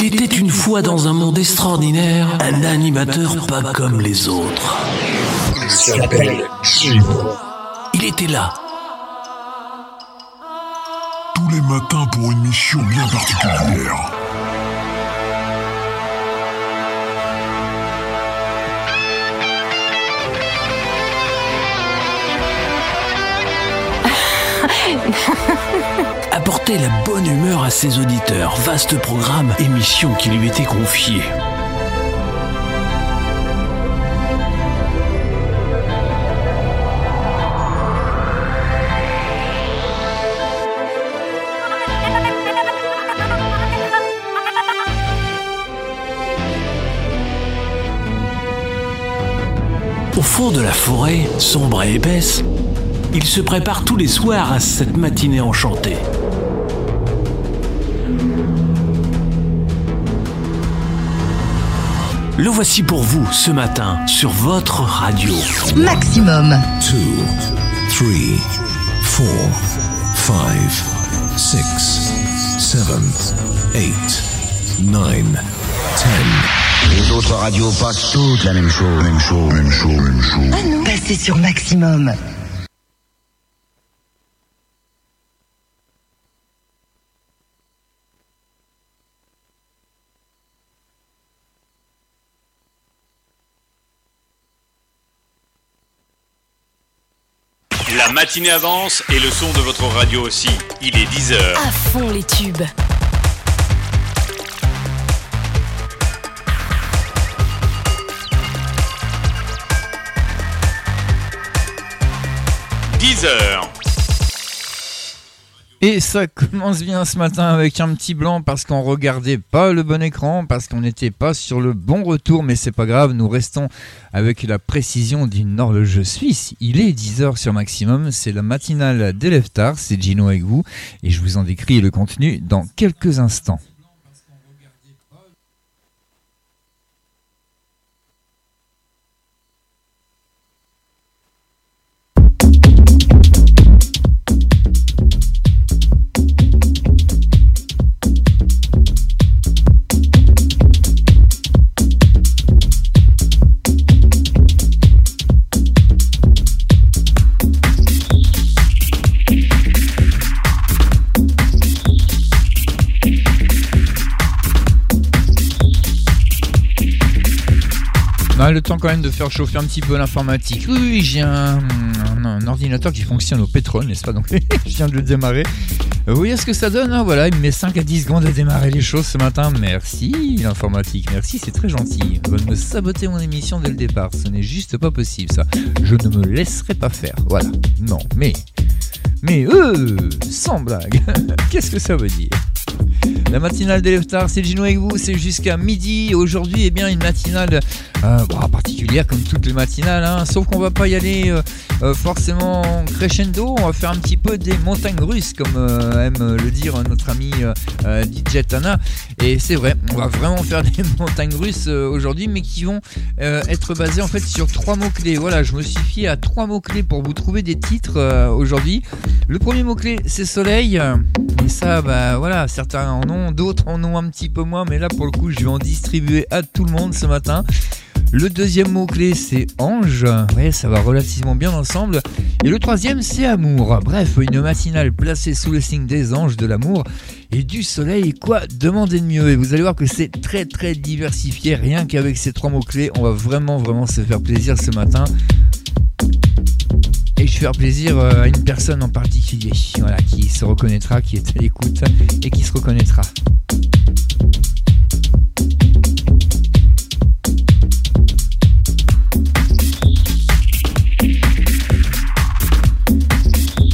Il était une fois dans un monde extraordinaire, un animateur pas comme les autres. Il s'appelle Il était là, Tous les matins pour une mission bien particulière. apportait la bonne humeur à ses auditeurs. Vaste programme, émission qui lui était confiée. Au fond de la forêt, sombre et épaisse, il se prépare tous les soirs à cette matinée enchantée. Le voici pour vous ce matin sur votre radio. Maximum. 2, 3, 4, 5, 6, 7, 8, 9, 10. Les autres radios passent toutes la même chose, même chose, même chose, même chose. Ah non. Passez sur Maximum. La matinée avance et le son de votre radio aussi. Il est 10h. À fond les tubes. – 10h. Et ça commence bien ce matin avec un petit blanc parce qu'on regardait pas le bon écran, parce qu'on n'était pas sur le bon retour, mais c'est pas grave, nous restons avec la précision d'une horloge suisse. Il est 10h sur maximum, c'est la matinale d'Élève Tard, c'est Gino avec vous, et je vous en décris le contenu dans quelques instants. Quand même de faire chauffer un petit peu l'informatique. Oui, j'ai un, ordinateur qui fonctionne au pétrole, n'est-ce pas? Donc je viens de le démarrer. Euh, Vous voyez ce que ça donne hein? Voilà, il me met 5 à 10 secondes à démarrer les choses ce matin. Merci l'informatique, merci, c'est très gentil. Vous me saboter mon émission dès le départ, ce n'est juste pas possible ça. Je ne me laisserai pas faire. Voilà. Non, mais... Mais euh, sans blague, qu'est-ce que ça veut dire? La matinale des Leftards, c'est Gino avec vous, c'est jusqu'à midi. Aujourd'hui, eh bien, une matinale euh, bah, particulière comme toutes les matinales, hein. sauf qu'on va pas y aller euh, euh, forcément crescendo. On va faire un petit peu des montagnes russes, comme aime le dire notre ami DJ Tana. Et c'est vrai, on va vraiment faire des montagnes russes aujourd'hui, mais qui vont être basées en fait sur trois mots clés. Voilà, je me suis fié à trois mots clés pour vous trouver des titres aujourd'hui. Le premier mot clé, c'est soleil. Et ça, bah voilà, certains en ont, d'autres en ont un petit peu moins, mais là pour le coup, je vais en distribuer à tout le monde ce matin. Le deuxième mot-clé, c'est ange. Ouais, ça va relativement bien ensemble. Et le troisième, c'est amour. Bref, une matinale placée sous le signe des anges, de l'amour et du soleil. Quoi demander de mieux? Et vous allez voir que c'est très très diversifié. Rien qu'avec ces trois mots-clés, on va vraiment vraiment se faire plaisir ce matin. Et je vais faire plaisir euh, à une personne en particulier, voilà, qui se reconnaîtra, qui est à l'écoute et qui se reconnaîtra.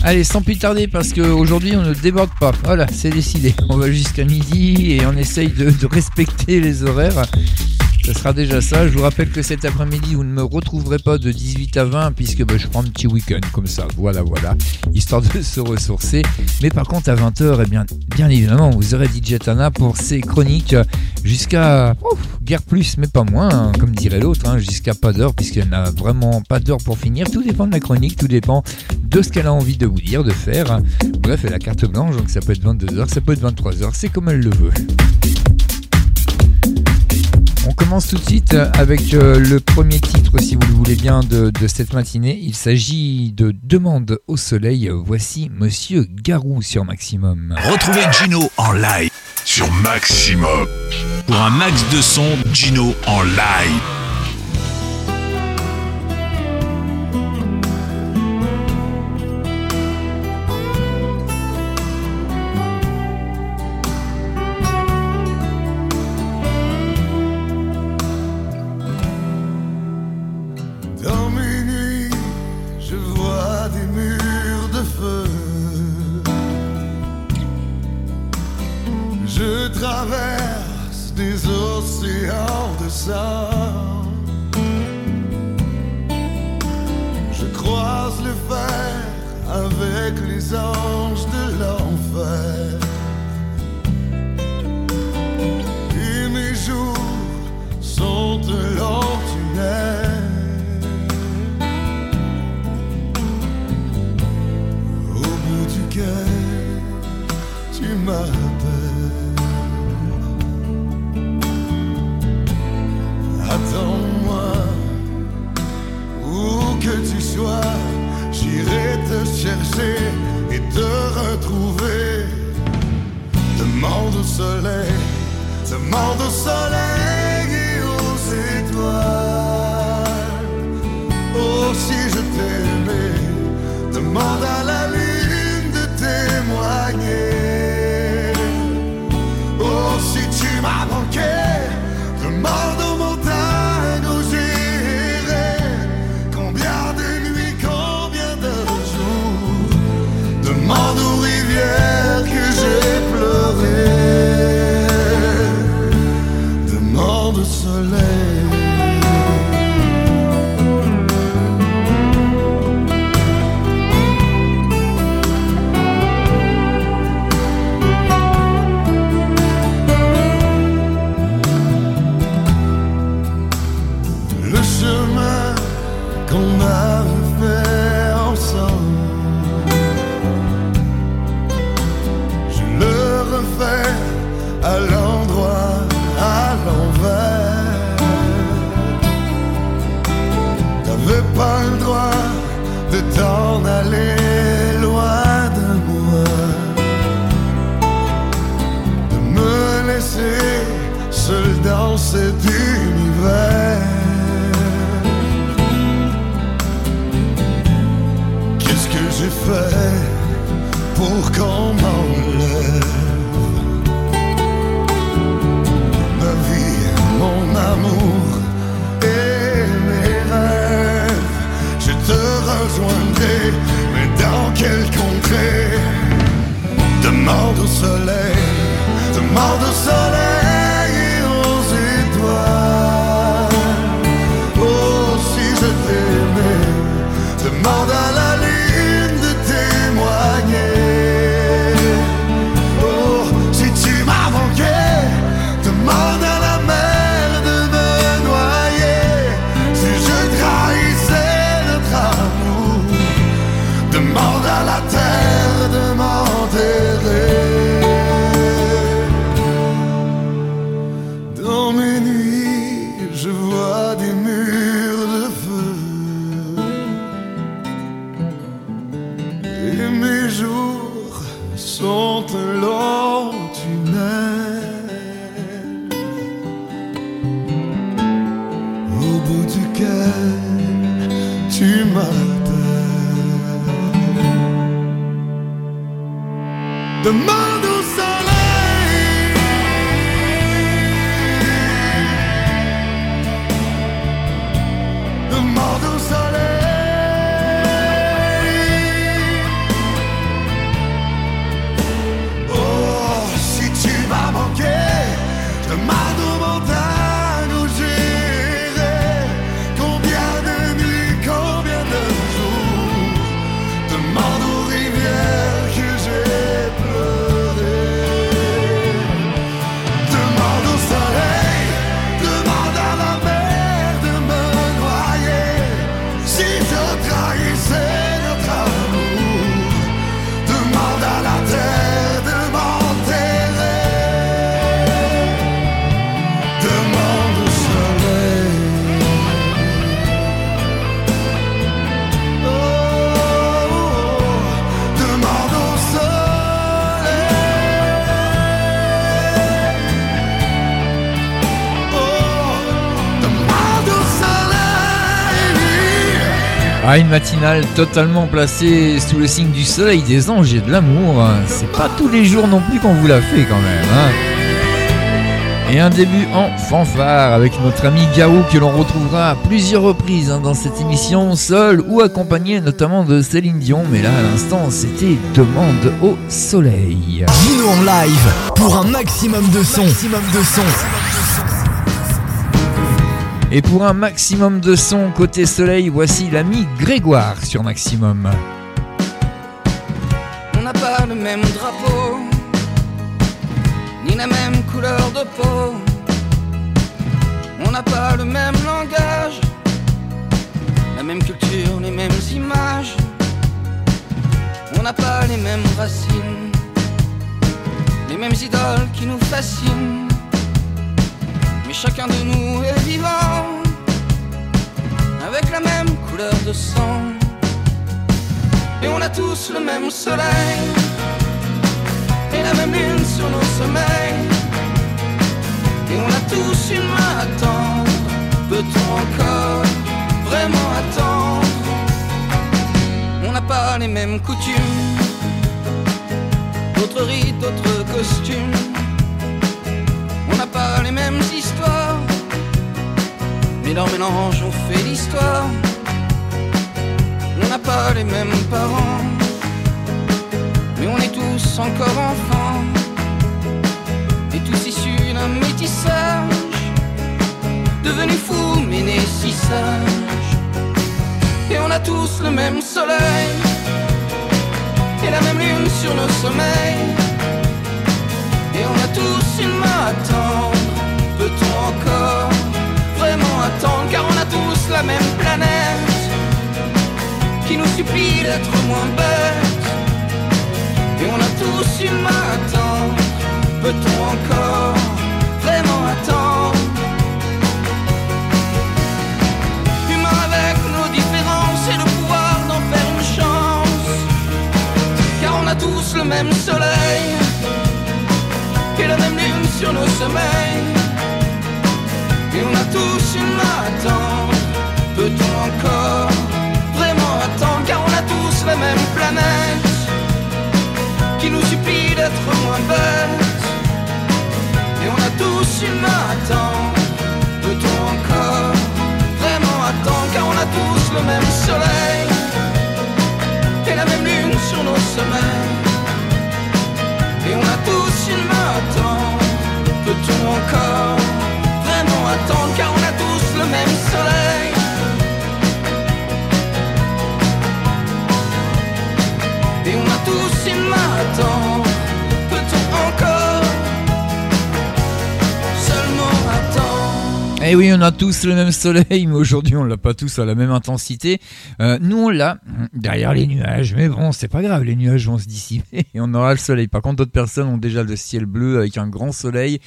Allez, sans plus tarder, parce qu'aujourd'hui on ne déborde pas. Voilà, c'est décidé. On va jusqu'à midi et on essaye de, de respecter les horaires. Ce sera déjà ça. Je vous rappelle que cet après-midi, vous ne me retrouverez pas de 18 à 20 puisque bah, je prends un petit week-end comme ça. Voilà, voilà. Histoire de se ressourcer. Mais par contre, à 20h, eh bien, bien évidemment, vous aurez DJ Tana pour ses chroniques jusqu'à guère plus, mais pas moins, hein, comme dirait l'autre, hein, jusqu'à pas d'heure puisqu'elle n'a vraiment pas d'heure pour finir. Tout dépend de la chronique, tout dépend de ce qu'elle a envie de vous dire, de faire. Bref, elle a carte blanche, donc ça peut être 22h, ça peut être 23h, c'est comme elle le veut. On commence tout de suite euh, avec euh, le premier titre, si vous le voulez bien, de, cette matinée. Il s'agit de Demande au soleil. Voici Monsieur Garou sur Maximum. Retrouvez Gino en live sur Maximum. Pour un max de son, Gino en live. aller loin de moi, de me laisser seul dans cet univers. Qu'est-ce que j'ai fait pour qu'on m'en mais dans quelle contrée Demande au soleil, demande au soleil. Une matinale totalement placée sous le signe du soleil, des anges et de l'amour. C'est pas tous les jours non plus qu'on vous l'a fait quand même. Hein. et un début en fanfare avec notre ami Gao que l'on retrouvera à plusieurs reprises hein, dans cette émission, seul ou accompagné notamment de Céline Dion. Mais là, à l'instant, c'était Demande au soleil. Dis-nous en live pour un maximum de son. Maximum de son. Et pour un maximum de son côté soleil, voici l'ami Grégoire sur Maximum. On n'a pas le même drapeau, ni la même couleur de peau. On n'a pas le même langage, la même culture, les mêmes images. On n'a pas les mêmes racines, les mêmes idoles qui nous fascinent chacun de nous est vivant avec la même couleur de sang. Et on a tous le même soleil et la même lune sur nos sommeils. Et on a tous une main à tendre. Peut-on encore vraiment attendre? On n'a pas les mêmes coutumes, d'autres rites, d'autres costumes pas les mêmes histoires, mais dans mélange on fait l'histoire. On n'a pas les mêmes parents, mais on est tous encore enfants, et tous issus d'un métissage, devenus fous mais nés si sages. Et on a tous le même soleil, et la même lune sur nos sommeils. Et on a tous une main à tendre. Peut-on encore vraiment attendre? Car on a tous la même planète qui nous supplie d'être moins bêtes. Et on a tous une main à tendre. Peut-on encore vraiment attendre? Humain avec nos différences et le pouvoir d'en faire une chance. Car on a tous le même soleil la même lune sur nos sommeils. Et on a tous une main à tendre. Peut-on encore vraiment attendre? Car on a tous la même planète qui nous supplie d'être moins bêtes. Et on a tous une main à tendre. Peut-on encore vraiment attendre? Car on a tous le même soleil et la même lune sur nos sommeils. On a tous une main à tendre Peut-on encore. Vraiment attendre Car on a tous le même soleil. Et on a tous une main à tendre Eh oui, on a tous le même soleil, mais aujourd'hui on l'a pas tous à la même intensité. Euh, nous on l'a derrière les nuages, mais bon, c'est pas grave, les nuages vont se dissiper et on aura le soleil. Par contre, d'autres personnes ont déjà le ciel bleu avec un grand soleil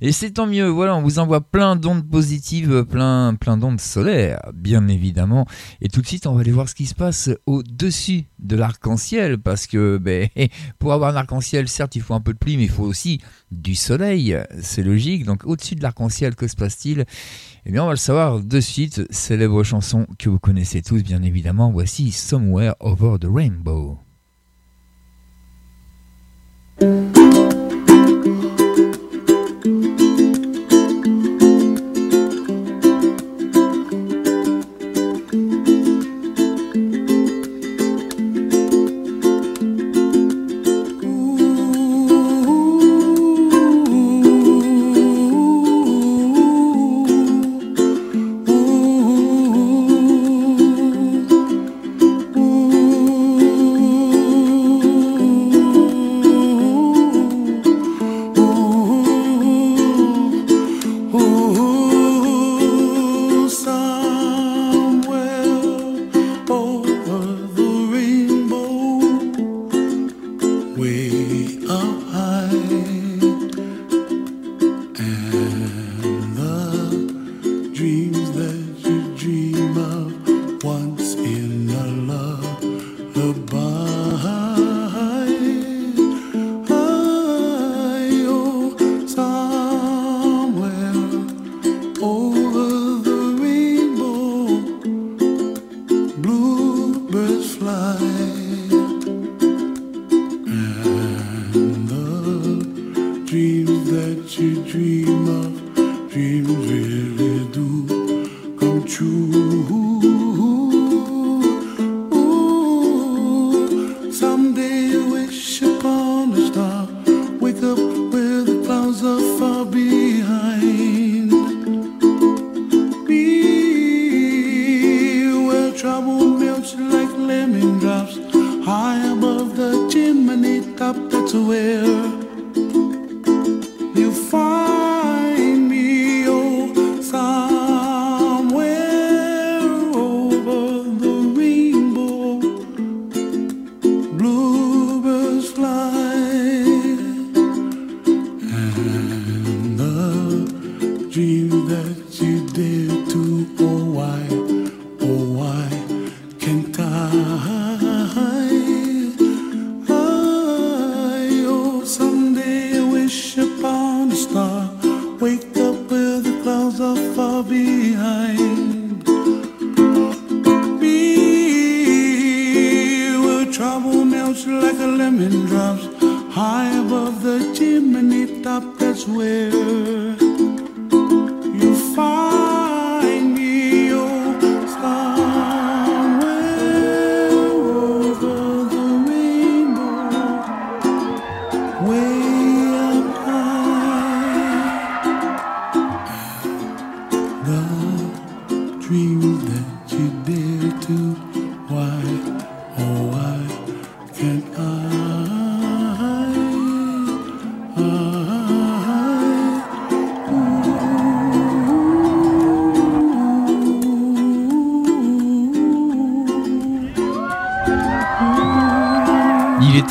et c'est tant mieux. Voilà, on vous envoie plein d'ondes positives, plein, plein d'ondes solaires, bien évidemment. Et tout de suite, on va aller voir ce qui se passe au-dessus de l'arc-en-ciel parce que ben, pour avoir un arc-en-ciel, certes, il faut un peu de pluie, mais il faut aussi du soleil. C'est logique. Donc, au-dessus de l'arc-en-ciel, que se passe-t-il? Eh bien, on va le savoir de suite. Célèbre chanson que vous connaissez tous, bien évidemment. Voici Somewhere Over the Rainbow. Oh.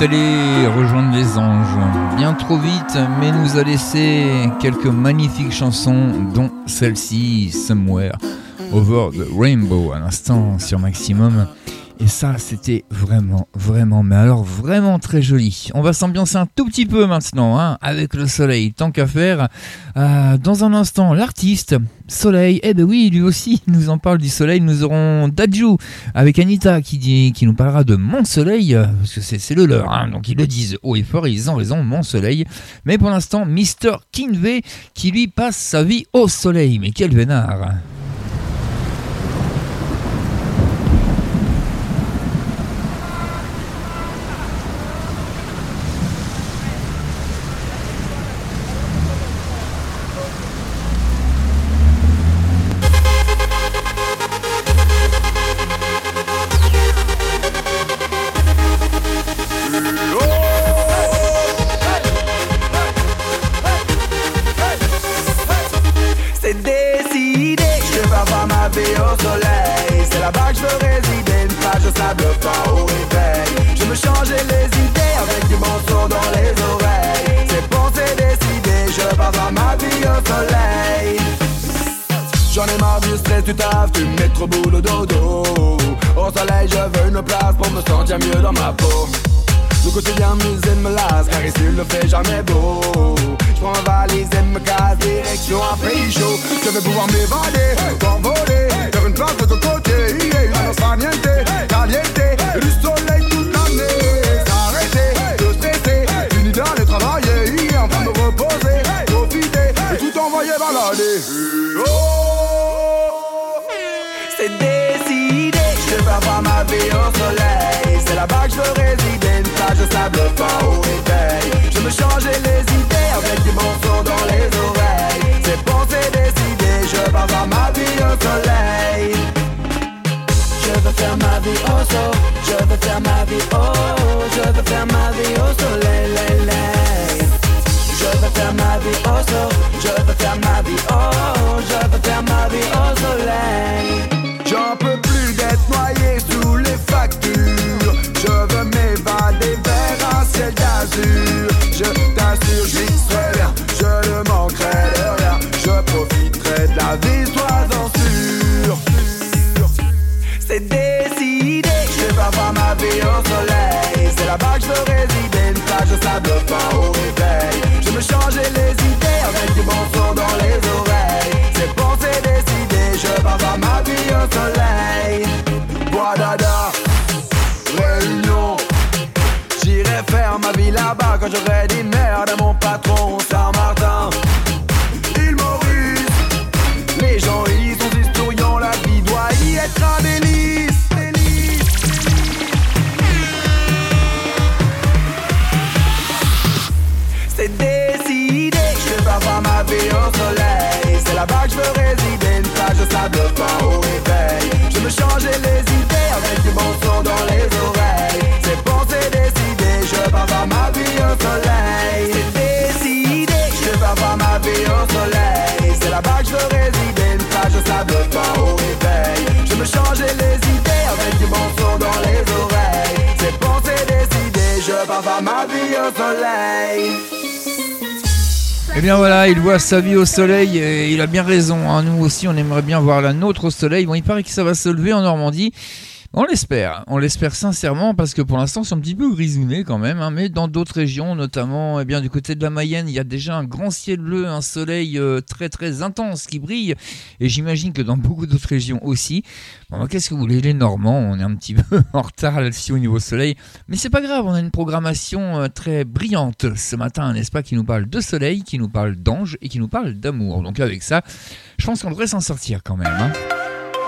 Allé rejoindre les anges bien trop vite, mais nous a laissé quelques magnifiques chansons, dont celle-ci, Somewhere Over the Rainbow, à l'instant sur Maximum. Et ça, c'était vraiment, vraiment, mais alors vraiment très joli. On va s'ambiancer un tout petit peu maintenant, hein, avec le soleil, tant qu'à faire. Euh, dans un instant, l'artiste, Soleil, eh ben oui, lui aussi, nous en parle du soleil. Nous aurons Daju avec Anita qui, nous parlera de Mon Soleil, euh, parce que c'est le leur, hein, donc ils le disent haut et fort, ils ont raison, Mon Soleil. Mais pour l'instant, Mr. Kinvey qui lui passe sa vie au soleil. Mais quel vénard! Oh, c'est décidé, je vais avoir ma vie au soleil. C'est là-bas que je veux résider, une plage de sable fin au réveil. Je me changer les idées avec du bon son dans les oreilles. C'est bon, c'est décidé, je vais avoir ma vie au soleil. Je veux faire ma vie au sol, je veux faire ma vie au Je veux faire ma vie au soleil. Je veux faire ma vie au sol, ma vie au Je veux faire ma vie au soleil. J'en peux plus d'être noyé sous les factures. Je veux m'évader vers un ciel d'azur. Je t'assure j'y serai bien. Je ne manquerai de rien. Je profiterai de la vie J'irai faire ma soleil Eh bien voilà, il voit sa vie au soleil et il a bien raison. hein. Nous aussi, on aimerait bien voir la nôtre au soleil. Bon, il paraît que ça va se lever en Normandie. On l'espère, on l'espère sincèrement parce que pour l'instant c'est un petit peu grisouné quand même, hein, mais dans d'autres régions, notamment eh bien du côté de la Mayenne, il y a déjà un grand ciel bleu, un soleil euh, très très intense qui brille, et j'imagine que dans beaucoup d'autres régions aussi. Bon, qu'est-ce que vous voulez, les Normands, on est un petit peu en retard là-dessus au niveau soleil, mais c'est pas grave, on a une programmation euh, très brillante ce matin, n'est-ce pas, qui nous parle de soleil, qui nous parle d'ange et qui nous parle d'amour. Donc avec ça, je pense qu'on devrait s'en sortir quand même. hein.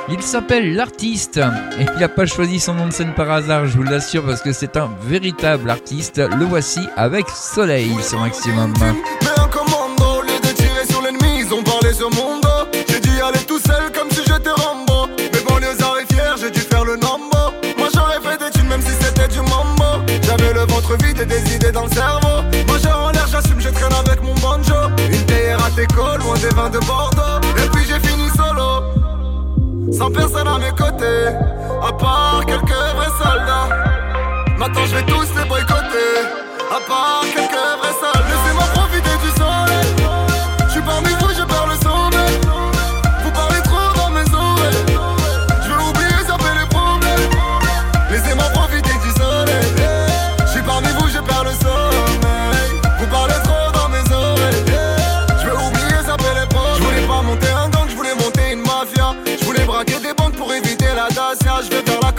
Il s'appelle l'artiste et il n'a pas choisi son nom de scène par hasard, je vous l'assure, parce que c'est un véritable artiste. Le voici avec Soleil sur Maximum. Mais un commando, au lieu de tirer sur l'ennemi, ils ont parlé sur mon dos. J'ai dû aller tout seul comme si j'étais Rambo. Mes banlieusards et fiers, j'ai dû faire le nombo. Moi j'aurais fait des thunes même si c'était du mambo. J'avais le ventre vide et des idées dans le cerveau. Moi j'ai en l'air, j'assume, je traîne avec mon banjo. Une théière à déco, loin des vins de Bordeaux. Sans personne à mes côtés, à part quelques vrais soldats. Maintenant je vais tous les boycotter,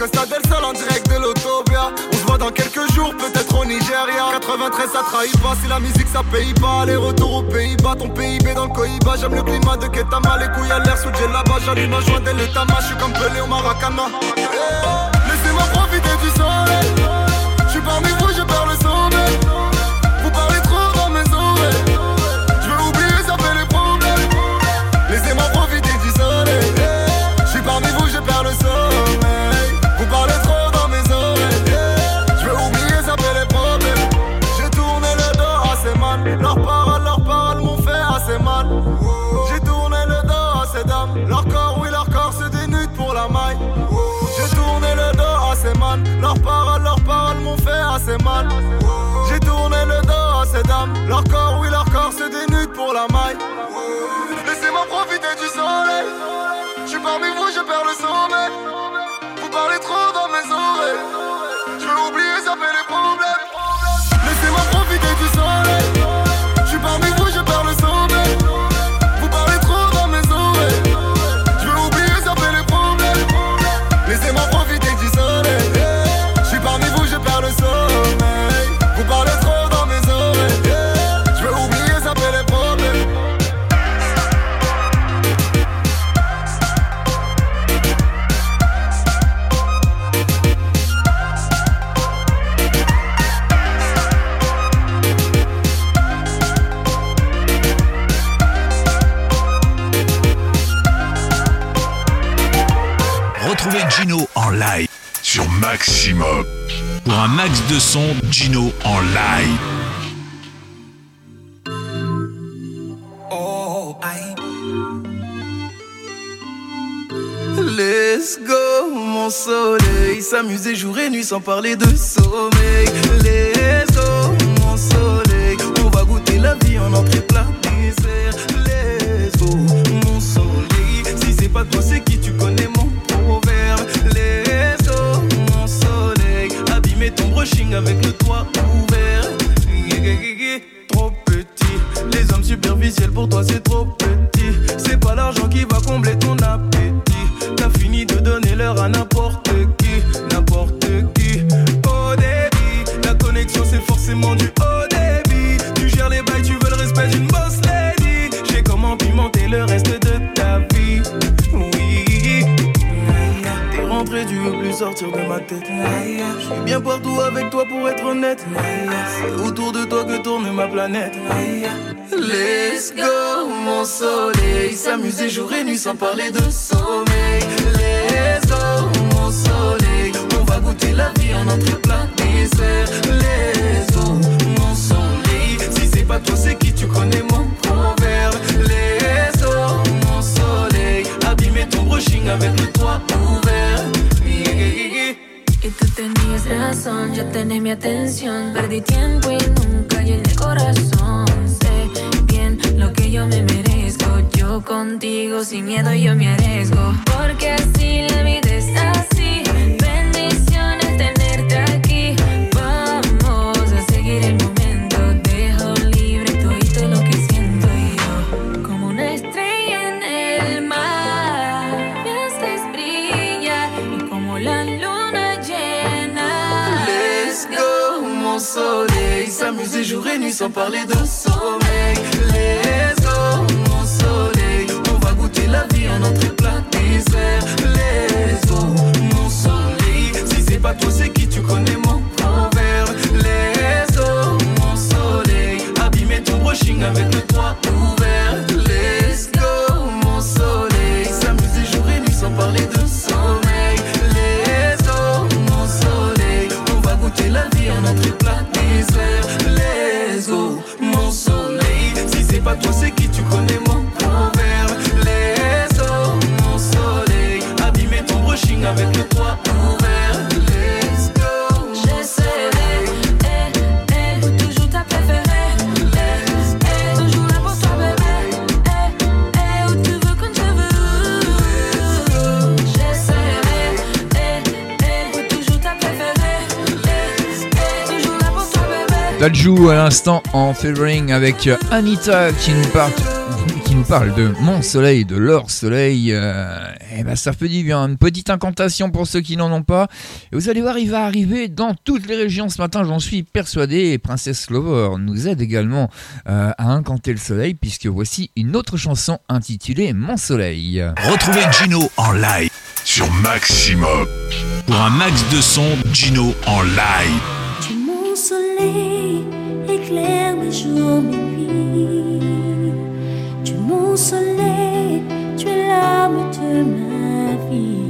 En direct de l'autobia. On se voit dans quelques jours, peut-être au Nigeria. 93, ça trahit pas. Si la musique ça paye pas, les retours aux Pays-Bas. Ton PIB dans le Cohiba. J'aime le climat de Ketama. Les couilles à l'air sous là-bas. J'allume un joint dès. Je suis comme Pelé au Maracana. Eh, Laissez-moi un max de son, Gino en live. Oh, aïe. Let's go, mon soleil. S'amuser jour et nuit sans parler de sommeil. Let's Valju à l'instant en featuring avec euh, Anita qui nous parle, de mon soleil, de leur soleil. Et ben ça peut dire une petite incantation pour ceux qui n'en ont pas. Et vous allez voir, il va arriver dans toutes les régions ce matin, j'en suis persuadé. Et Princesse Lover nous aide également euh, à incanter le soleil, puisque voici une autre chanson intitulée Mon soleil. Retrouvez Gino en live sur Maximum. Pour un max de son, Gino en live soleil éclaire mes jours, mes nuits. Tu es mon soleil, tu es l'âme de ma vie.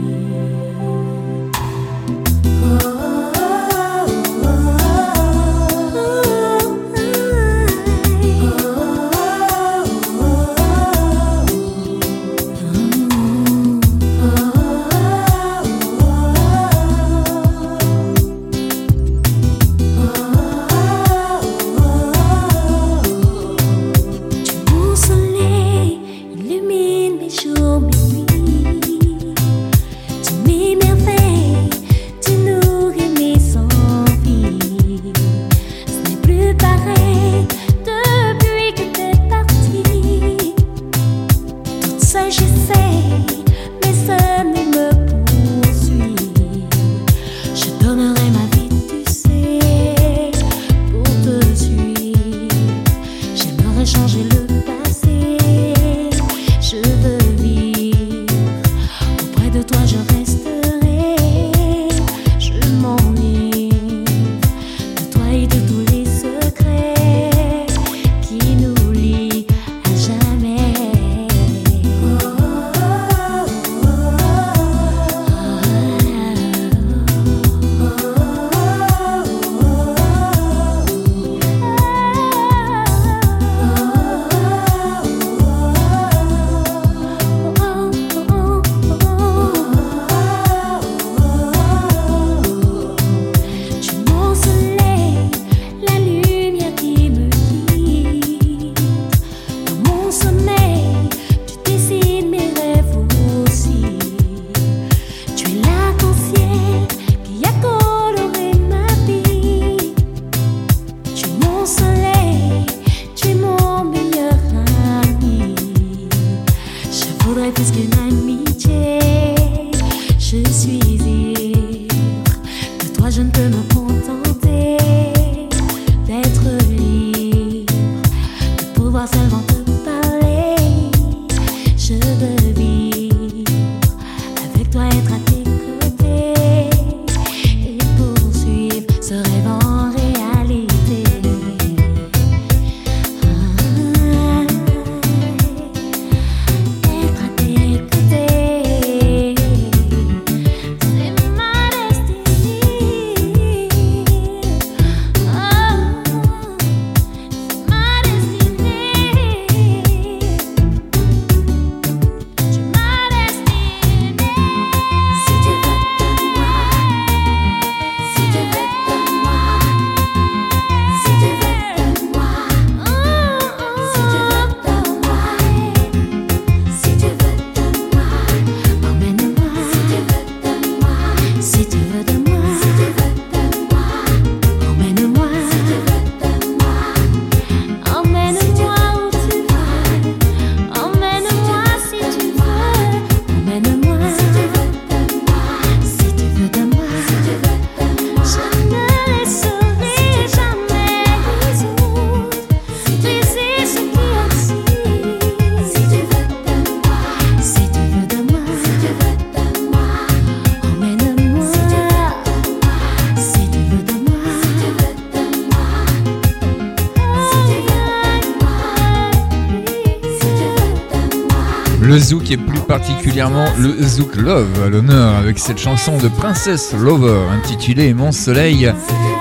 Particulièrement le zouk love à l'honneur avec cette chanson de Princess Lover intitulée Mon soleil.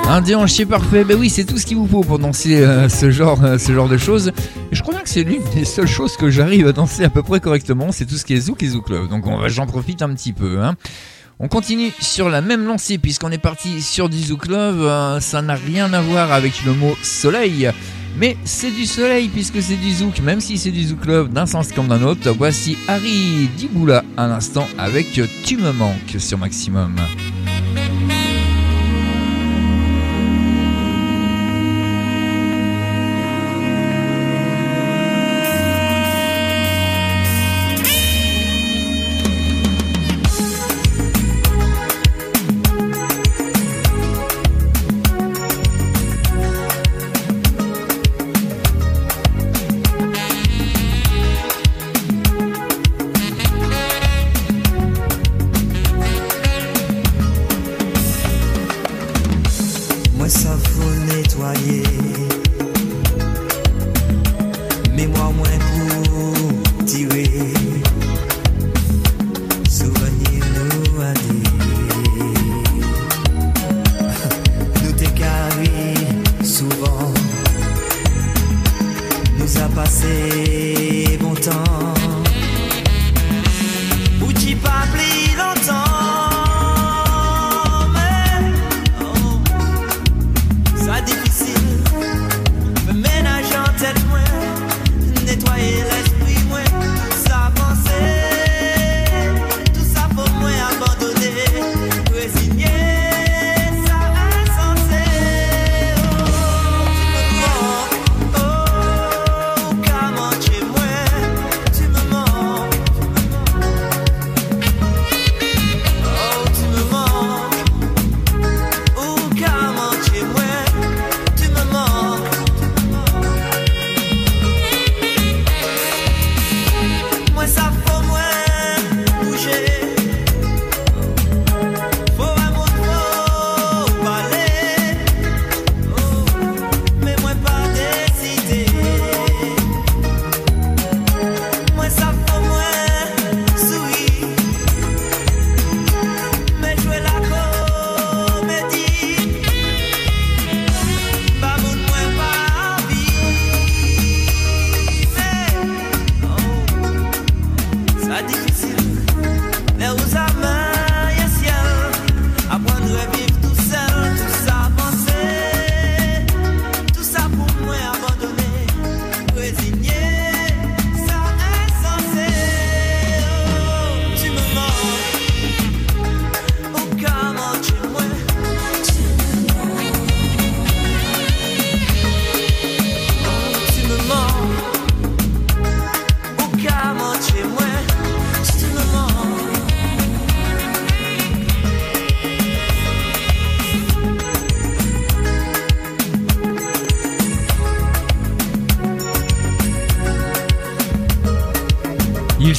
Un déhanché parfait, ben oui c'est tout ce qu'il vous faut pour danser euh, ce, genre, euh, ce genre de choses. Je crois bien que c'est l'une des seules choses que j'arrive à danser à peu près correctement, c'est tout ce qui est zouk et zouk love. Donc j'en profite un petit peu. Hein. On continue sur la même lancée puisqu'on est parti sur du zouk love, euh, ça n'a rien à voir avec le mot soleil. Mais c'est du soleil puisque c'est du zouk, même si c'est du zouk love d'un sens comme d'un autre. Voici Harry Diboula à l'instant avec Tu me manques sur Maximum.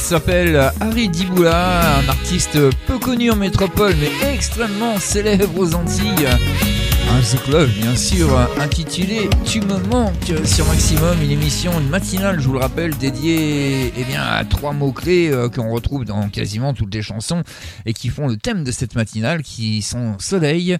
S'appelle Harry Diboula, un artiste peu connu en métropole mais extrêmement célèbre aux Antilles. Un The Club, bien sûr, intitulé Tu me manques sur Maximum, une émission matinale, je vous le rappelle, dédiée eh bien, à trois mots-clés euh, qu'on retrouve dans quasiment toutes les chansons et qui font le thème de cette matinale, qui sont soleil,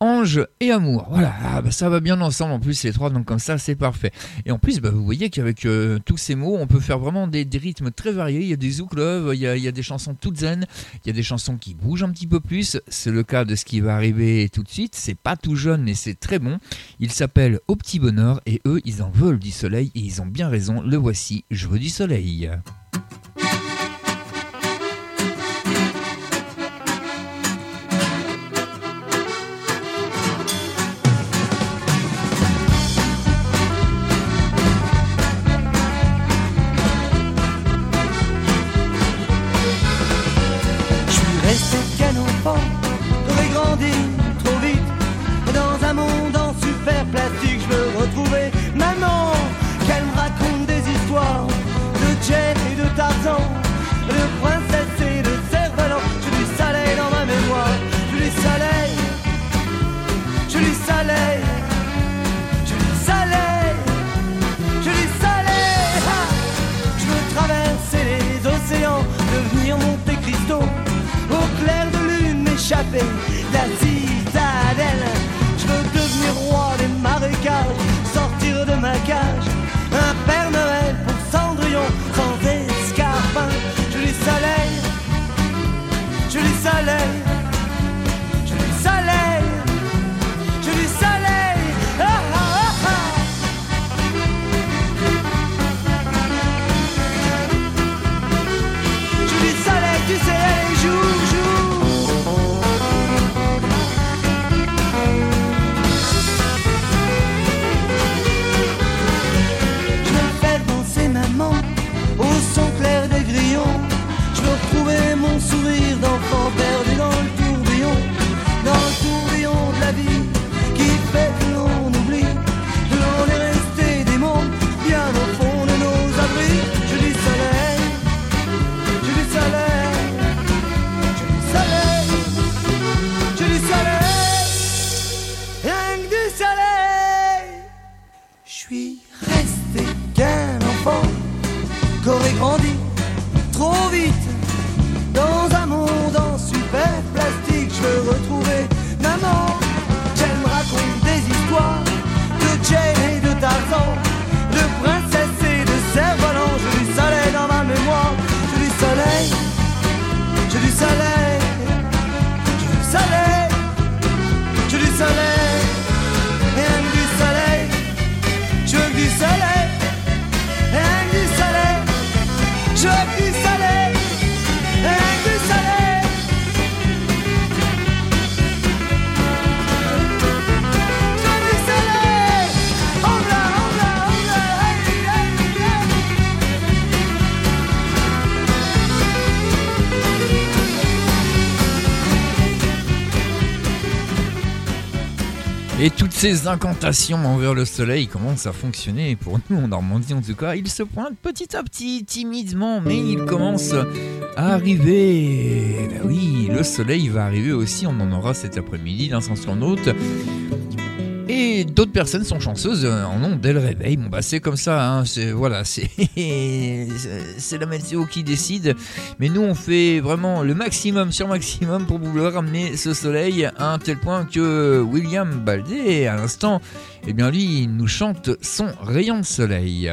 ange et amour. Voilà, ah, bah, ça va bien ensemble en plus les trois, donc comme ça c'est parfait. Et en plus, bah, vous voyez qu'avec euh, tous ces mots, on peut faire vraiment des, rythmes très variés. Il y a des zouk love, il y a, des chansons toutes zen, il y a des chansons qui bougent un petit peu plus. C'est le cas de ce qui va arriver tout de suite. C'est pas tout jeune, mais c'est très bon. Il s'appelle Au Petit Bonheur et eux, ils en veulent du soleil et ils ont bien raison. Le voici, je veux du soleil. nothing. Trop vite dans un monde en super plastique. Je veux retrouver maman. J'aime raconter des histoires de Jane et de Tarzan, de princesses et de cerfs-volants. Je du soleil dans ma mémoire. Je du soleil, je du soleil, Et toutes ces incantations envers le soleil commencent à fonctionner pour nous en Normandie en tout cas. Il se pointe petit à petit, timidement, mais il commence à arriver. Ben oui, le soleil va arriver aussi, on en aura cet après-midi d'un sens sur l'autre. D'autres personnes sont chanceuses euh, en ont dès le réveil. Bon bah c'est comme ça, hein, c'est voilà, c'est la météo qui décide. Mais nous on fait vraiment le maximum sur maximum pour vouloir ramener ce soleil à un tel point que William Baldé à l'instant, eh bien lui nous chante son rayon de soleil.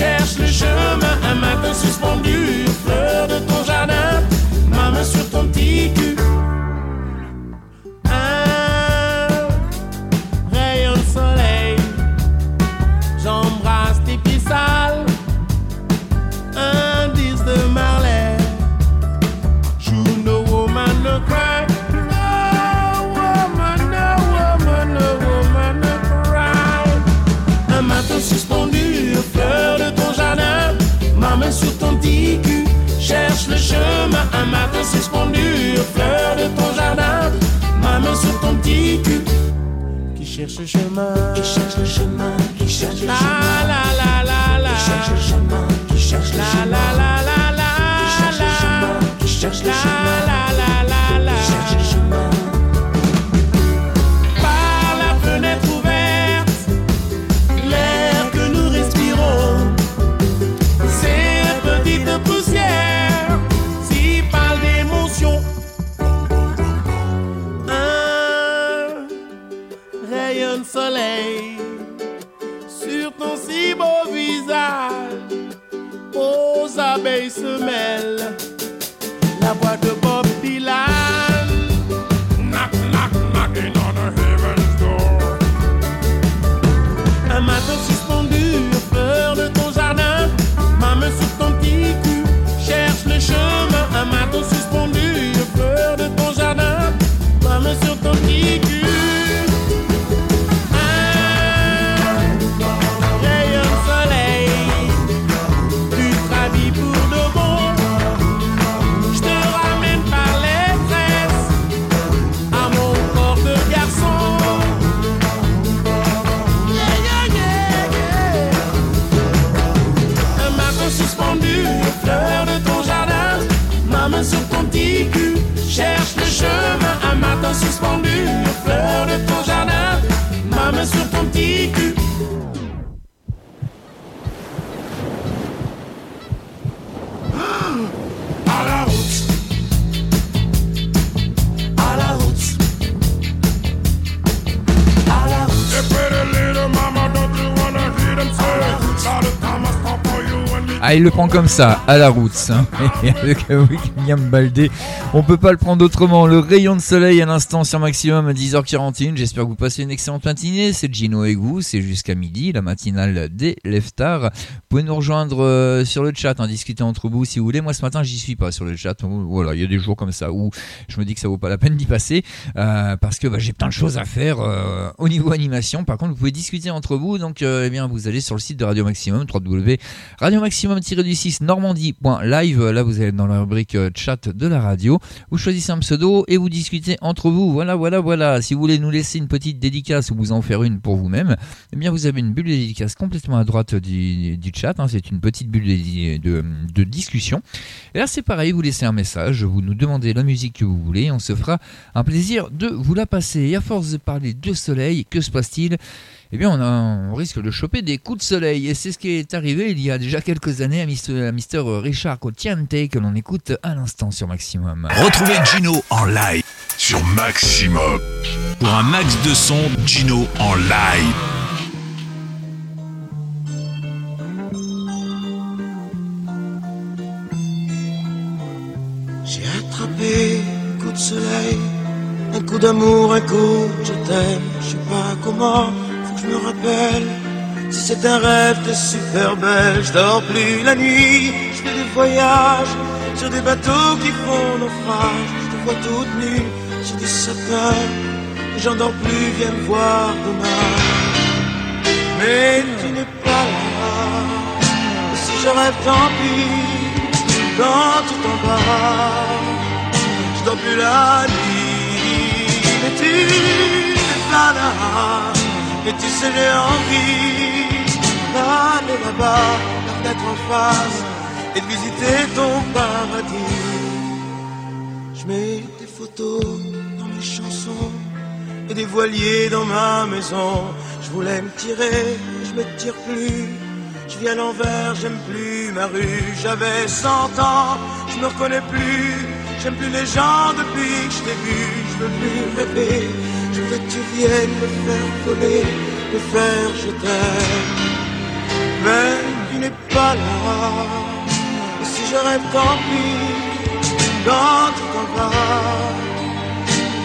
Cherche le chemin. Un matin suspendu, fleur de ton jardin, ma main sur ton petit. Cherche le chemin. Un matin suspendu, fleur de ton jardin. Ma main sur ton petit cul. Qui cherche le chemin, qui cherche le chemin, qui cherche le chemin. La la la la, qui cherche le chemin, qui cherche le chemin. La la la la, qui cherche le chemin, qui cherche le chemin. Aux abeilles se mêlent la voix de il le prend comme ça, à la route. hein. Avec William Baldé, on peut pas le prendre autrement. Le rayon de soleil à l'instant sur maximum à 10h41. J'espère que vous passez une excellente matinée. C'est Gino et vous, c'est jusqu'à midi, la matinale des Leftards. Vous pouvez nous rejoindre euh, sur le chat, en discuter entre vous si vous voulez. Moi ce matin, j'y suis pas sur le chat. Voilà, il y a des jours comme ça où je me dis que ça vaut pas la peine d'y passer euh, parce que bah, j'ai plein de choses à faire euh, au niveau animation. Par contre, vous pouvez discuter entre vous. Donc, eh bien, vous allez sur le site de Radio Maximum, www.radiomaximum-du6 normandie.live. Là, vous allez dans la rubrique chat de la radio. Vous choisissez un pseudo et vous discutez entre vous. Voilà, voilà, voilà. Si vous voulez nous laisser une petite dédicace ou vous en faire une pour vous-même, eh bien, vous avez une bulle de dédicace complètement à droite du, du chat. hein. C'est une petite bulle de, de- de discussion. Et là, c'est pareil. Vous laissez un message. Vous nous demandez la musique que vous voulez. On se fera un plaisir de vous la passer. Et à force de parler de soleil, que se passe-t-il? Eh bien, on, a- on risque de choper des coups de soleil. Et c'est ce qui est arrivé il y a déjà quelques années à Mister, à Mister Richard Cotiante, que l'on écoute à l'instant sur Maximum. Retrouvez Gino en live sur Maximum. Pour un max de son, Gino en live. J'ai attrapé un coup de soleil, un coup d'amour, un coup je t'aime. Je sais pas comment, me rappelle. Si c'est un rêve, t'es super belle. Je dors plus la nuit, je fais des voyages sur des bateaux qui font naufrage. Je te vois toute nue sur des sapins. J'en dors plus, viens me voir demain. Mais tu n'es pas là. Si je rêve, tant pis dans tout en bas. Je dors plus la nuit, mais tu n'es pas là. Et tu sais, j'ai envie d'aller là-bas, la fenêtre en face, et de visiter ton paradis. Je mets des photos dans mes chansons et des voiliers dans ma maison. Je voulais me tirer, je me tire plus. Je vis à l'envers, j'aime plus ma rue. J'avais 100 ans, je me reconnais plus. J'aime plus les gens depuis que je t'ai vu. Je veux plus rêver. Que tu viennes me faire voler, me faire je t'aime. Mais tu n'es pas là. Si je tant pis. Dans tout en bas,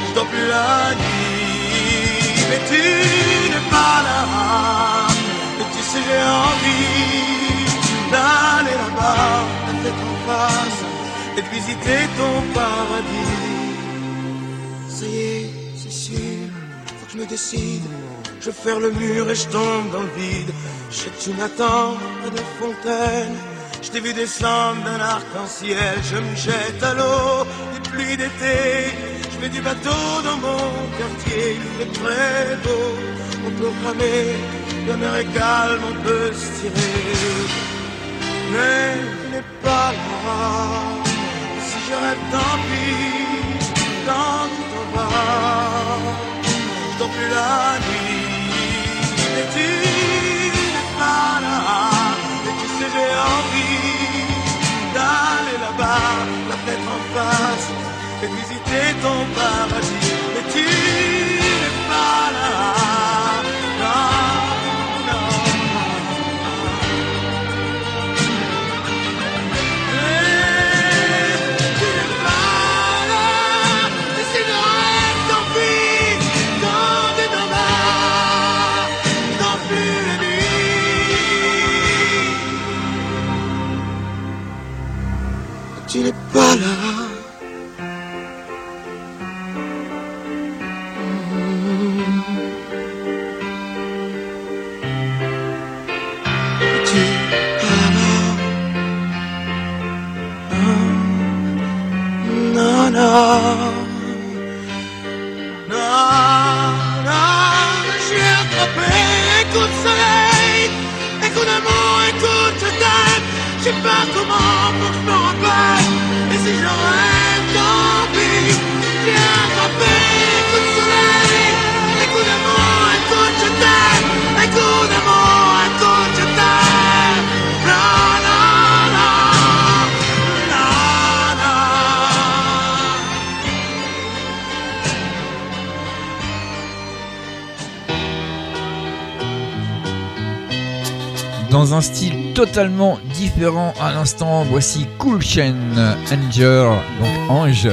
je dors plus la nuit. Mais tu n'es pas là. Et tu sais, j'ai envie d'aller là-bas, la tête en face, et de visiter ton paradis. Ça y est, je me décide. Je faire le mur et je tombe dans le vide. Je sais que tu de fontaine. Je t'ai vu descendre d'un arc-en-ciel. Je me jette à l'eau, des pluies d'été. Je fais du bateau dans mon quartier. Il fait très beau, on peut ramer. La mer est calme, on peut se tirer. Mais tu n'es pas là. Si je rêve, tant pis. Dans tout en bas, dors plus la nuit. Mais tu n'es pas là. Et tu sais, j'ai envie d'aller là-bas, la fenêtre en face, et visiter ton paradis. De soleil, un coup de je t'aime. Je sais pas comment, faut que je me rappelle. Et si je dans un style totalement différent à l'instant. Voici Cool Chain Angel, donc ange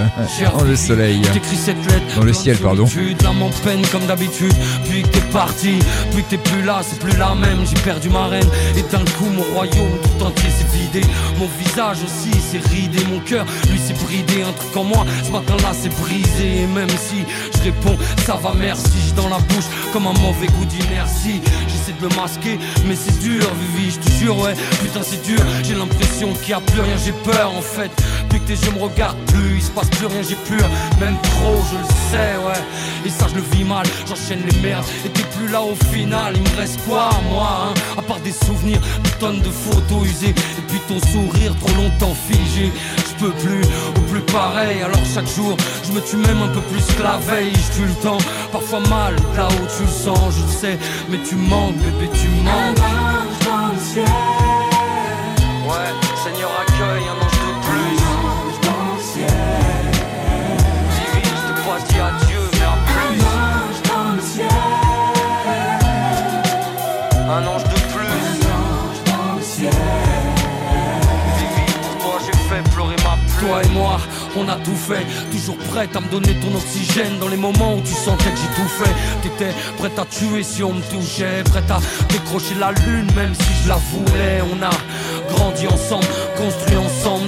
dans le soleil. J'écris cette lettre Dans le ciel, pardon. en peine comme d'habitude. Puis que t'es parti, puis que t'es plus là C'est plus la même, j'ai perdu ma reine Et d'un coup mon royaume tout entier s'est vidé. Mon visage aussi s'est ridé Mon cœur lui s'est bridé. Un truc en moi ce matin là c'est brisé. Et même si je réponds ça va merci. J'ai dans la bouche comme un mauvais goût d'inertie J'essaie de me masquer mais c'est dur Vivi je te jure ouais putain c'est dur J'ai l'impression qu'il y a plus rien j'ai peur en fait. Puis que tes yeux me regardent plus Il se passe plus rien j'ai peur. Même trop je le sais ouais. Et ça je le vis mal J'enchaîne les merdes. Et t'es plus là au final Il me reste quoi moi hein? À part des souvenirs Des tonnes de photos usées. Et puis ton sourire trop longtemps figé. Je peux plus ou plus pareil. Alors chaque jour je me tue même un peu plus que la veille. Je tue le temps Parfois mal là où tu le sens je le sais. Mais tu manques bébé tu manques Ouais, Seigneur on a tout fait, toujours prête à me donner ton oxygène dans les moments où tu sentais que j'ai tout fait. T'étais prête à tuer si on me touchait, prête à décrocher la lune même si je la voulais. On a grandi ensemble, construit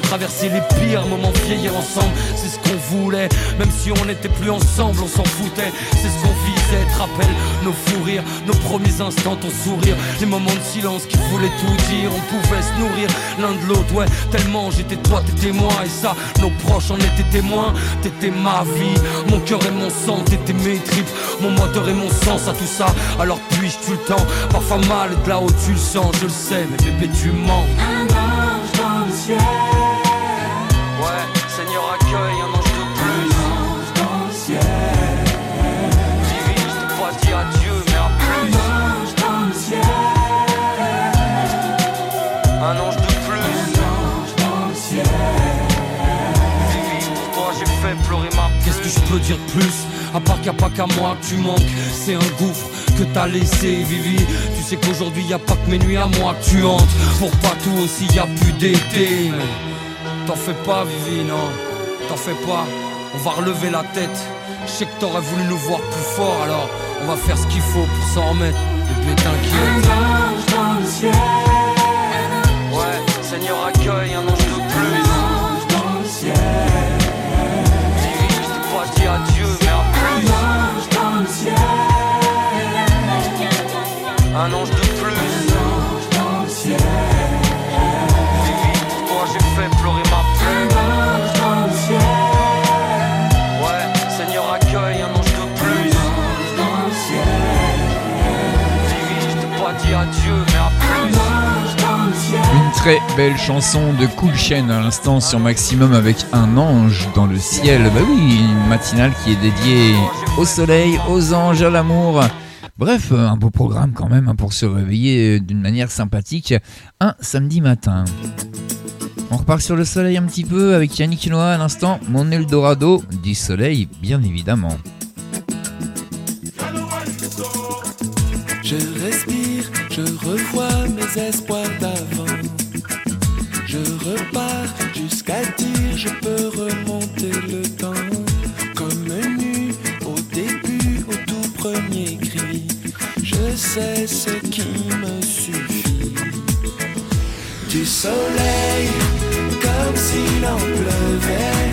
traversé les pires moments, vieillir ensemble. C'est ce qu'on voulait, même si on n'était plus ensemble, on s'en foutait. C'est ce qu'on visait, te rappelle nos fous rires, nos premiers instants, ton sourire, les moments de silence qui voulaient tout dire. On pouvait se nourrir l'un de l'autre, ouais, tellement j'étais toi, t'étais moi, et ça, nos proches en étaient témoins. T'étais ma vie, mon cœur et mon sang, t'étais mes tripes, mon moteur et mon sens à tout ça. Alors puis-je tout le temps, parfois mal, de là où tu le sens, je le sais, mais bébé, tu mens. Ouais, Seigneur accueille un ange de plus. Divine, je t'ai pas dit adieu, mais à plus. Un ange de plus. Divine, pour toi j'ai fait pleurer ma Qu'est-ce que je peux dire de plus? À part a pas qu'à moi tu manques, c'est un gouffre que t'as laissé, Vivi. Tu sais qu'aujourd'hui y a pas que mes nuits à moi que tu hantes. Pour pas tout aussi y a plus d'été. T'en fais pas, Vivi, non. T'en fais pas. On va relever la tête. Je sais que t'aurais voulu nous voir plus fort, alors on va faire ce qu'il faut pour s'en remettre. Bébé, t'inquiète. Ouais, Seigneur accueille un ange très belle chanson de Cool Chain à l'instant sur Maximum avec un ange dans le ciel. Bah oui, une matinale qui est dédiée au soleil, aux anges, à l'amour. Bref, un beau programme quand même hein, pour se réveiller d'une manière sympathique un samedi matin. On repart sur le soleil un petit peu avec Yannick Noah à l'instant, mon Eldorado du soleil bien évidemment. Je respire, je revois mes espoirs. Jusqu'à dire je peux remonter le temps. Comme nu au début, au tout premier cri. Je sais ce qui me suffit. Du soleil, comme s'il en pleuvait,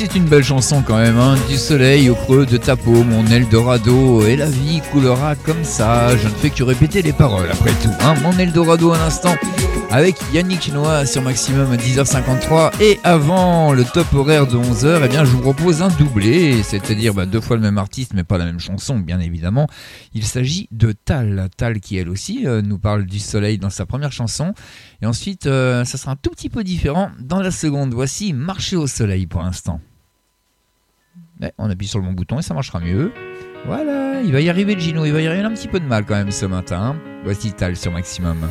c'est une belle chanson quand même. Hein. Du soleil au creux de ta peau, mon Eldorado. Et la vie coulera comme ça. Je ne fais que répéter les paroles après tout. Hein. Mon Eldorado, un instant, avec Yannick Noah sur Maximum à 10h53. Et avant le top horaire de 11h, eh bien, je vous propose un doublé. C'est-à-dire bah, deux fois le même artiste, mais pas la même chanson, bien évidemment. Il s'agit de Tal. Tal qui, elle aussi, euh, nous parle du soleil dans sa première chanson. Et ensuite, euh, ça sera un tout petit peu différent dans la seconde. Voici Marcher au soleil pour l'instant. Ouais, on appuie sur le bon bouton et ça marchera mieux. Voilà, il va y arriver Gino, il va y arriver un petit peu de mal quand même ce matin. Voici Tal sur Maximum.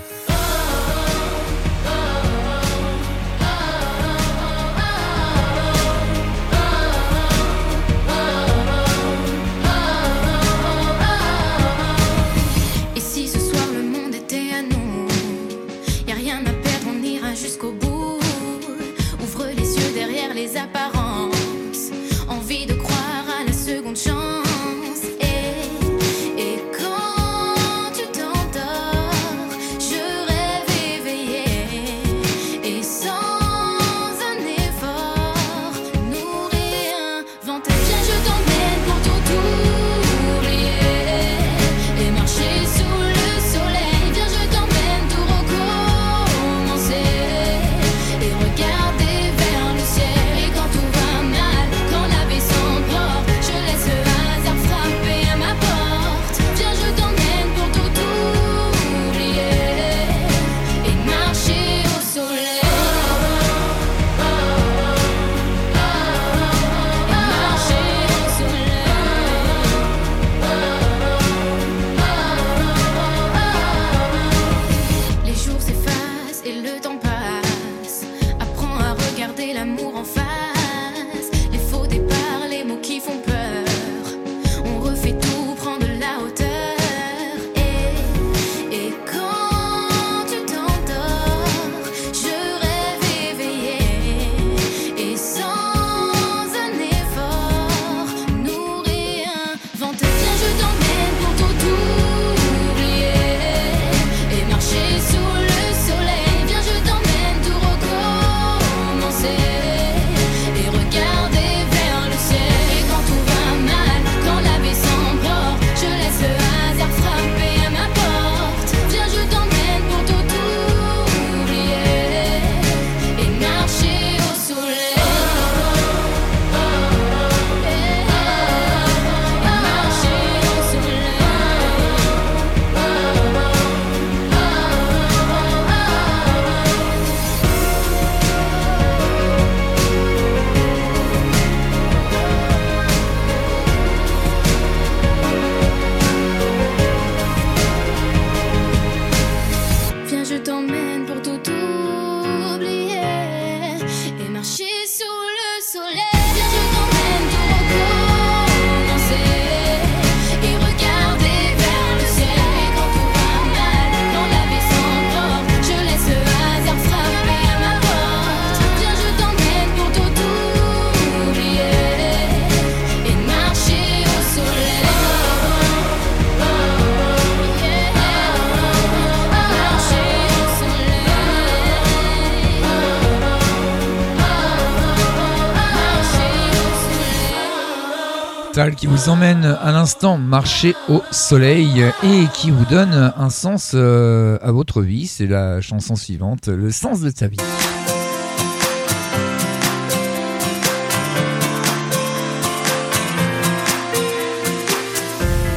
Emmène à l'instant marcher au soleil et qui vous donne un sens euh, à votre vie. C'est la chanson suivante, le sens de ta vie.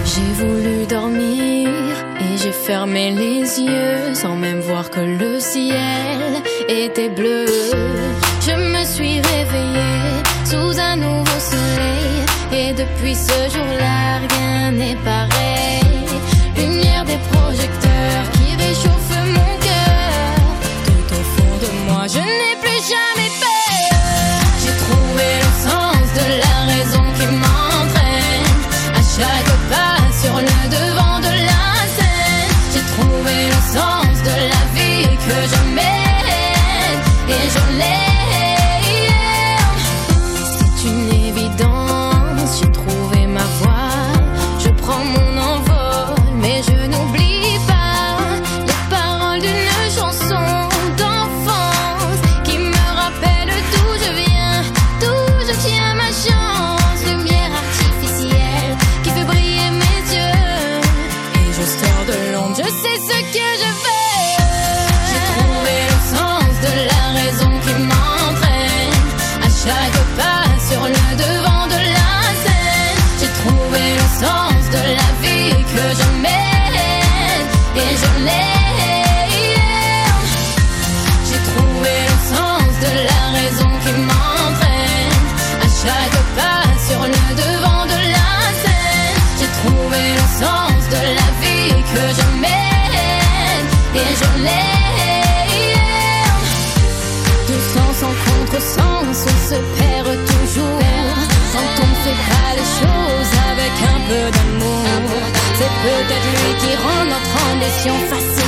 J'ai voulu dormir et j'ai fermé les yeux sans même voir que le ciel était bleu. Je me suis réveillée depuis ce jour-là rien n'est pareil. passion facile.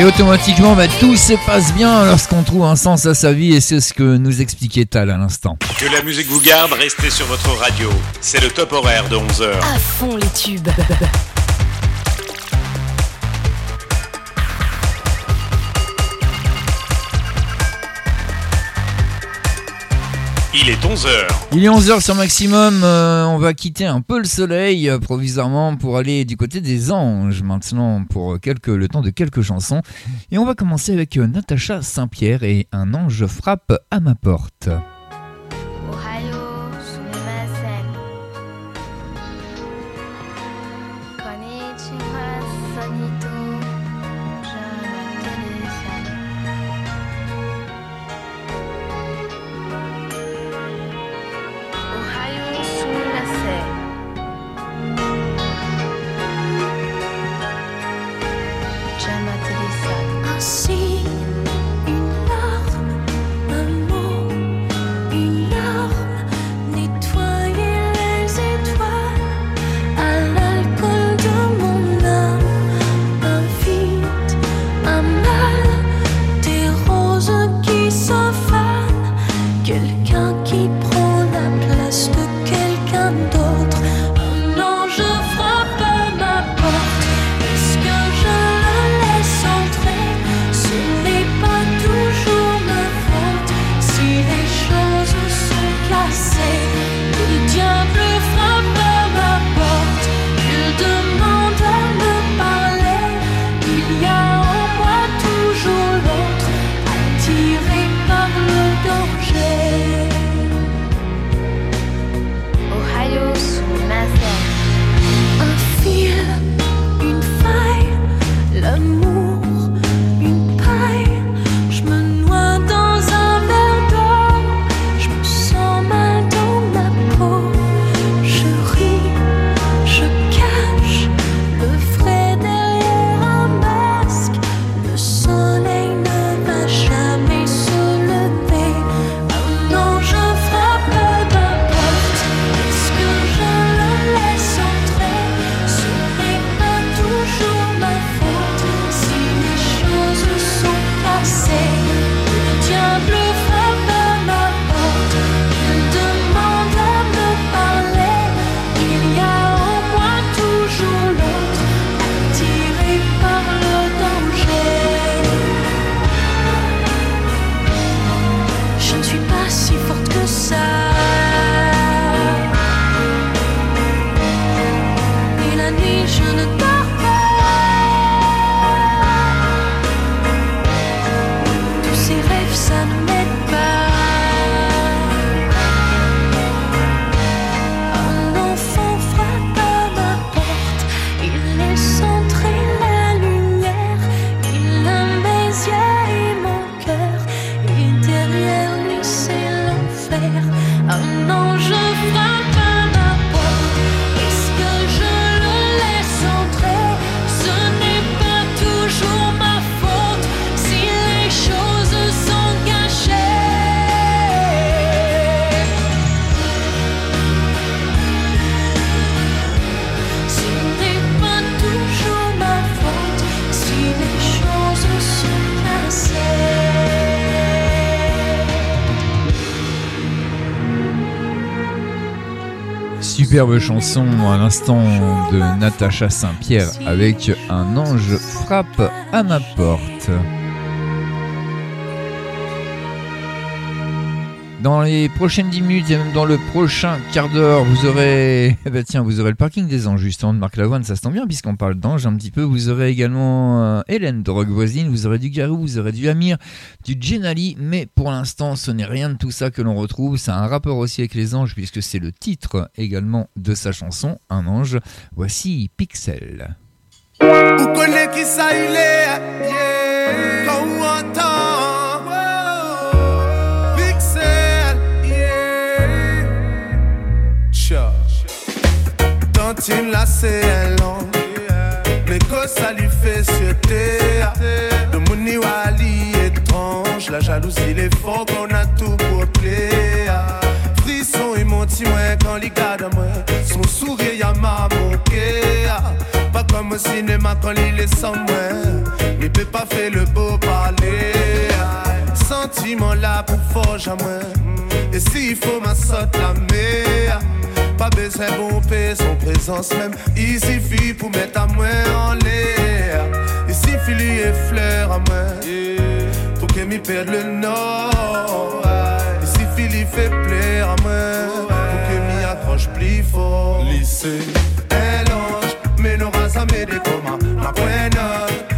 Et automatiquement, bah, tout se passe bien lorsqu'on trouve un sens à sa vie et c'est ce que nous expliquait Tal à l'instant. Que la musique vous garde, restez sur votre radio. C'est le top horaire de 11h. À fond les tubes. Il est 11h sur maximum, euh, on va quitter un peu le soleil euh, provisoirement pour aller du côté des anges maintenant pour euh, le temps de quelques chansons. Et on va commencer avec Natacha Saint-Pierre et Un ange frappe à ma porte. Chanson à l'instant de Natacha Saint-Pierre avec Un ange frappe à ma porte. Dans les prochaines 10 minutes et même dans le prochain quart d'heure, vous aurez, eh ben tiens, vous aurez le parking des anges justement de Marc Lavoine, ça se tombe bien puisqu'on parle d'anges un petit peu. Vous aurez également euh, Hélène de Rock Voisine, vous aurez du Garou, vous aurez du Amir, du Genali, mais pour l'instant, ce n'est rien de tout ça que l'on retrouve. C'est un rapport aussi avec les anges puisque c'est le titre également de sa chanson, Un ange. Voici Pixel. Tantine là c'est un long. Mais que ça lui fait terre De Mouni Wali étrange La jalousie les faux qu'on a tout pour plaire Frisson et mon moins quand il garde moi Son sourire y'a m'a moqué. Pas comme au cinéma quand il est sans moi. Il peut pas faire le beau parler Sentiment là pour forge à moi. Et s'il faut ma saute la mer Pas besoin bomber son présence même. Il suffit pour mettre à moi en l'air. Il suffit lui et fleur à moi. Pour que m'y perde le nord. Il suffit lui fait plaire à moi. Pour que m'y accroche plus fort. Lycée. Elle ange Mais races à mes décomas Ma pointe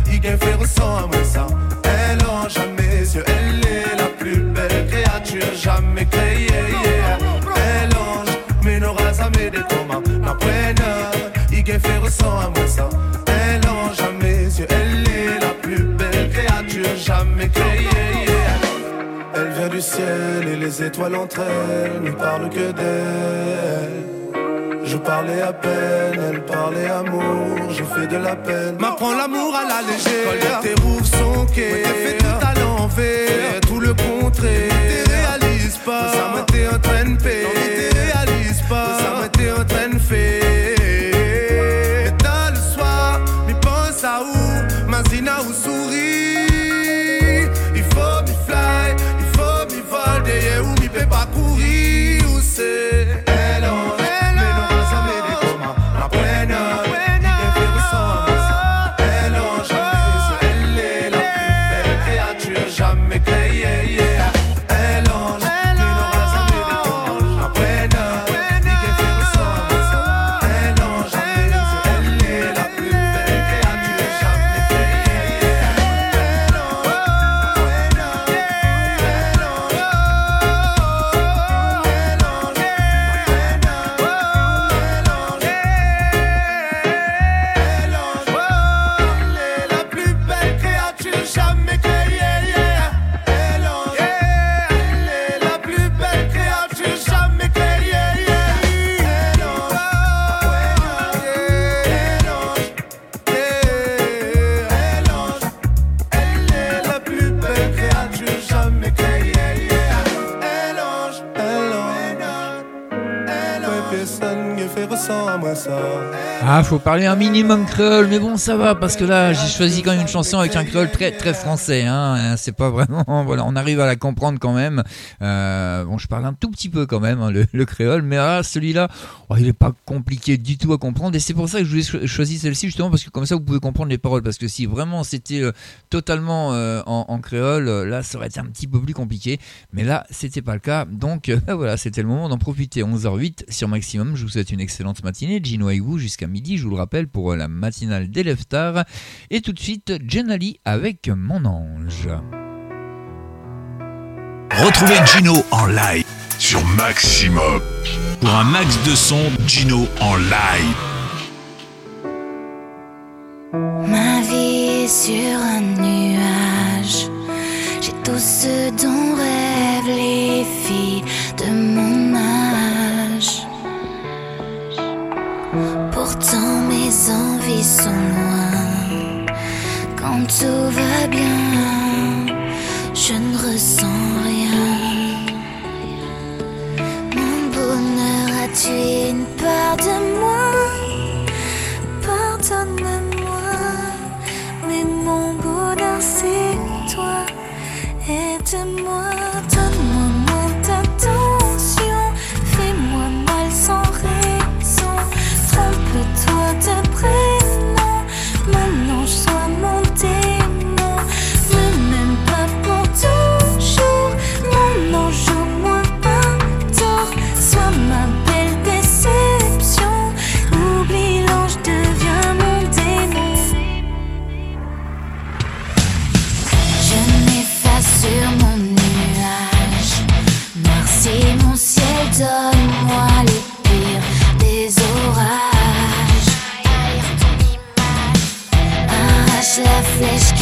Il gagne à moi ça. Elle ange mes yeux Elle Fait à ça Elle à mes yeux Elle est la plus belle créature jamais créée. Elle vient du ciel et les étoiles entre elles ne parlent que d'elle. Je parlais à peine, elle parlait amour, je fais de la peine. M'apprends l'amour à la légère. Quand tes roues sont quais, fait tout à l'envers, tout le contraire. Tu réalises pas, ça m'a en train de paix. Ah, faut parler un minimum créole, mais bon, ça va, parce que là, j'ai choisi quand même une chanson avec un créole très très français. Hein. C'est pas vraiment, voilà, on arrive à la comprendre quand même. Euh, bon, je parle un tout petit peu quand même hein, le, le créole, mais ah, celui-là, oh, il est pas compliqué du tout à comprendre, et c'est pour ça que je voulais cho- choisi celle-ci justement parce que comme ça vous pouvez comprendre les paroles. Parce que si vraiment c'était euh, totalement euh, en, créole, là, ça aurait été un petit peu plus compliqué. Mais là, c'était pas le cas, donc voilà, c'était le moment d'en profiter. 11h08 sur maximum. Je vous souhaite une excellente matinée. Gino avec vous jusqu'à midi, je vous le rappelle, pour euh, la matinale d'Élève Tard. Et tout de suite, Jenali avec Mon Ange. Retrouvez Gino en live sur Maximum. Pour un max de son, Gino en live. Ma vie est sur un nuage. J'ai tout ce dont rêvent les filles Pourtant mes envies sont loin. Quand tout va bien, je ne ressens rien. Mon bonheur a tué une part de moi? Pardonne-moi, mais mon bonheur c'est toi. Aide-moi, donne-moi flesh.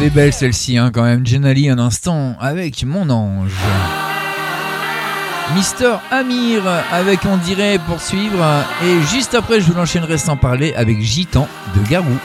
Elle est belle celle-ci, hein, quand même. Jenali, un instant avec mon ange. Mister Amir avec On dirait poursuivre. Et juste après, je vous l'enchaînerai sans parler avec Gitan de Garou.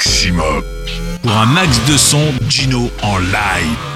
Maximum. Pour un max de son, Gino en live.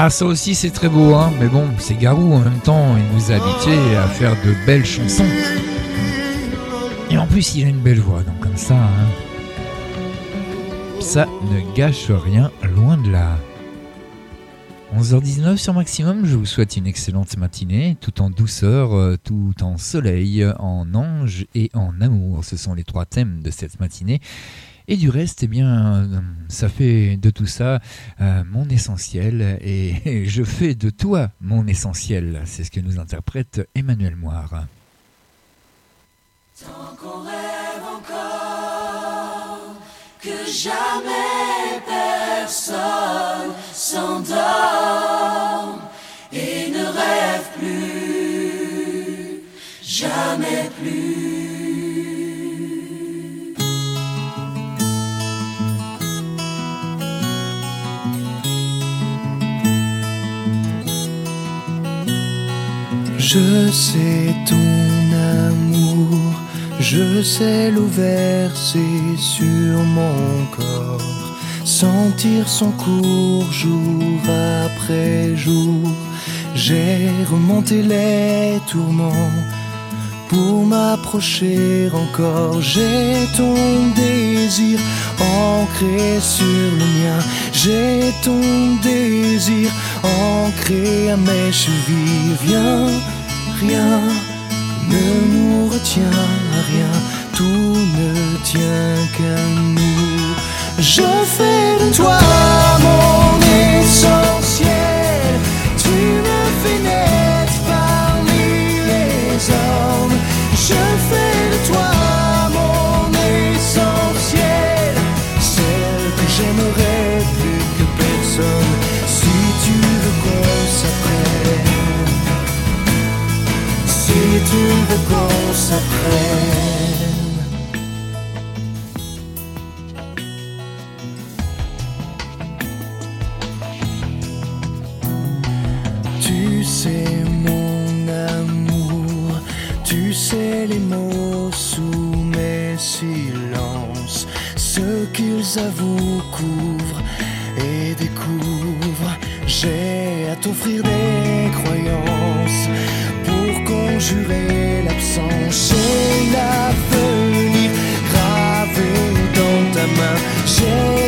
Ah, ça aussi c'est très beau, hein. Mais bon, c'est Garou en même temps. Il nous a habitués à faire de belles chansons. Et en plus, il a une belle voix, donc comme ça, hein. Ça ne gâche rien, loin de là. 11h19 sur Maximum, je vous souhaite une excellente matinée, tout en douceur, euh, tout en soleil, en ange et en amour. Ce sont les trois thèmes de cette matinée. Et du reste, eh bien, ça fait de tout ça euh, mon essentiel et je fais de toi mon essentiel. C'est ce que nous interprète Emmanuel Moire. Tant qu'on rêve encore que jamais personne s'endorme et ne rêve plus, jamais plus. Je sais ton amour, je sais l'eau sur mon corps, sentir son cours jour après jour. J'ai remonté les tourments pour m'approcher encore. J'ai ton désir ancré sur le mien. J'ai ton désir ancré à mes chevilles. Viens, rien ne nous retient rien. Tout ne tient qu'à nous. Je fais de toi mon essentiel. Tu veux qu'on s'apprenne. Tu sais mon amour, tu sais les mots sous mes silences, ce qu'ils avouent, couvrent et découvrent. J'ai à t'offrir des croyances conjurer l'absence. J'ai l'avenir gravé dans ta main.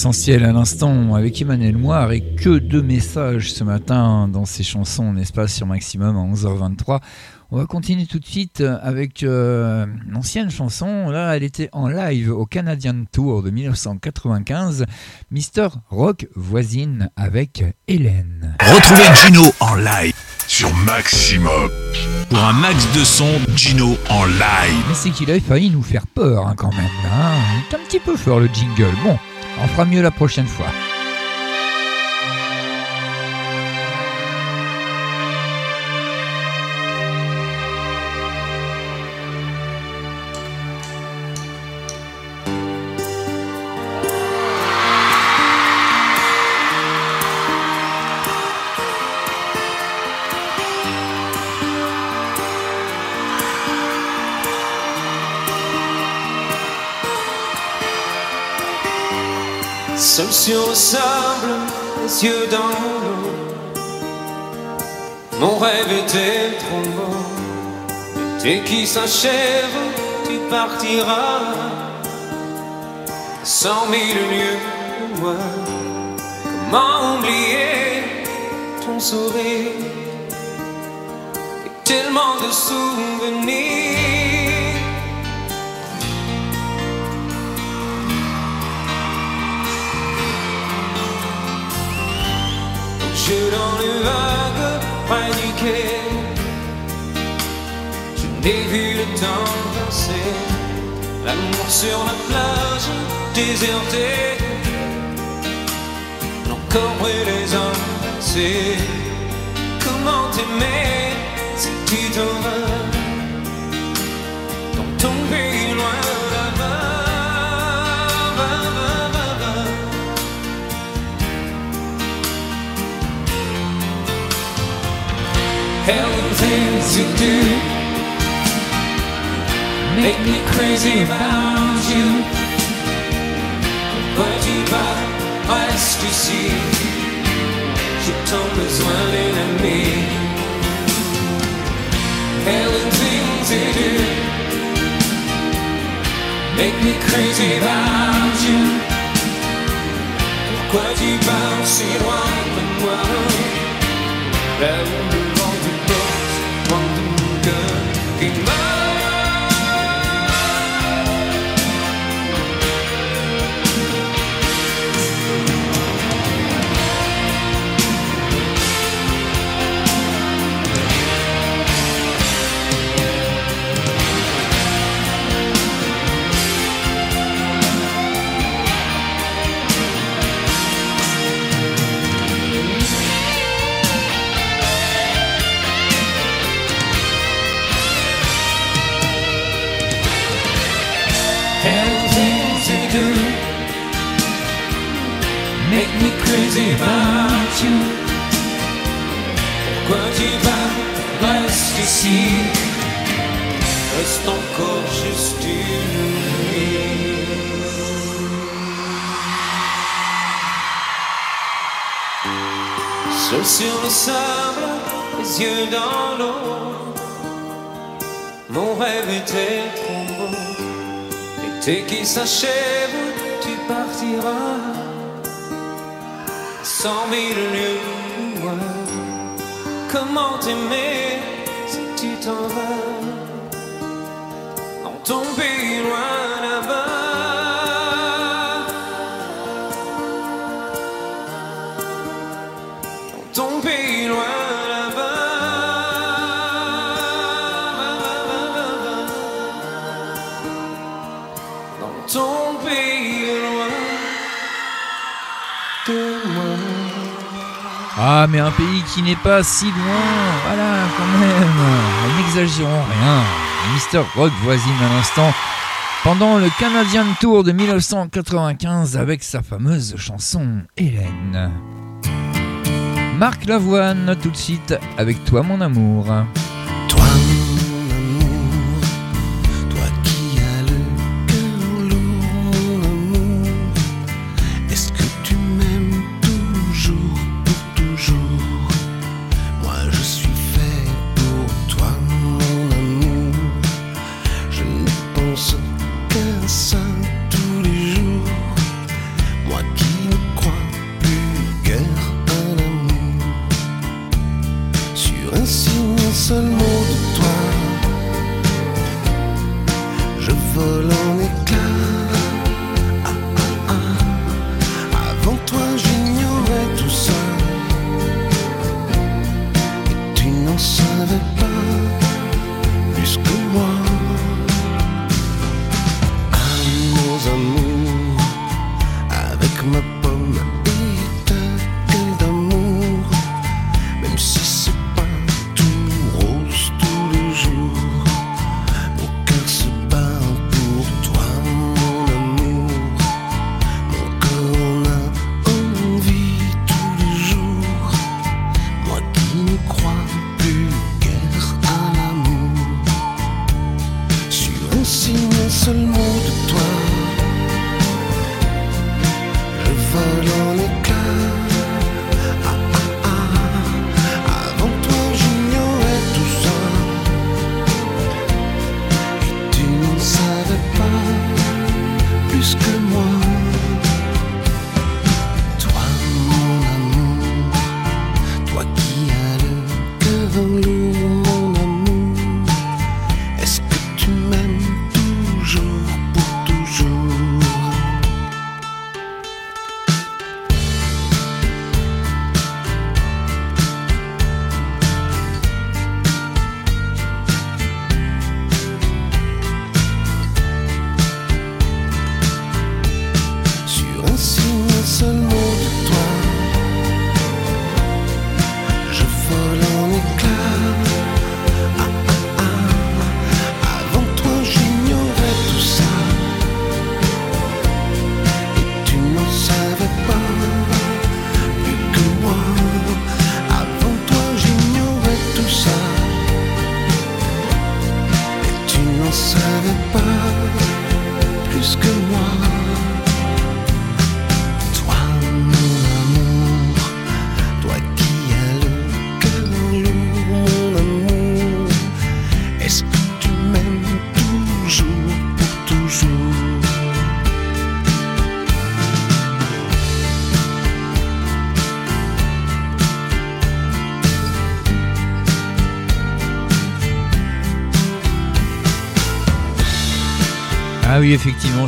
Mon essentiel à l'instant avec Emmanuel Moire et que de messages ce matin dans ses chansons, n'est-ce pas, sur Maximum à 11h23. On va continuer tout de suite avec euh, une ancienne chanson. Là, elle était en live au Canadian Tour de 1995. Mister Rock voisine avec Hélène. Retrouvez Gino en live sur Maximum. Pour un max de son, Gino en live. Mais c'est qu'il a failli nous faire peur hein, quand même. Hein. Il est un petit peu fort le jingle. Bon, on fera mieux la prochaine fois. Sur le sable, les yeux dans l'eau. Mon rêve était trop beau. L'été qui s'achève, tu partiras. Cent mille lieues moi. Comment oublier ton sourire? Et tellement de souvenirs. Je dans les vagues près Je n'ai vu le temps passer. L'amour sur la plage désertée Encore brûlé les embrasser Comment t'aimer si tu t'en vas? Dans ton pays Hell and things you do make me crazy about you. But you got eyes to see. She told me smiling at me. Hell and things you do make me crazy about you. Pourquoi tu pars si loin de moi? Là make me crazy about you. Pourquoi tu vas rester ici? Reste encore juste une nuit. Seul sur le sable, les yeux dans l'eau. Mon rêve était L'été qui s'achève, tu partiras. Cent mille loin. Comment t'aimer si tu t'en vas? Dans ton Ah, mais un pays qui n'est pas si loin, voilà, quand même. N'exagérons rien. Mister Rock voisine à l'instant pendant le Canadian Tour de 1995 avec sa fameuse chanson Hélène. Marc Lavoine, tout de suite, avec toi mon amour.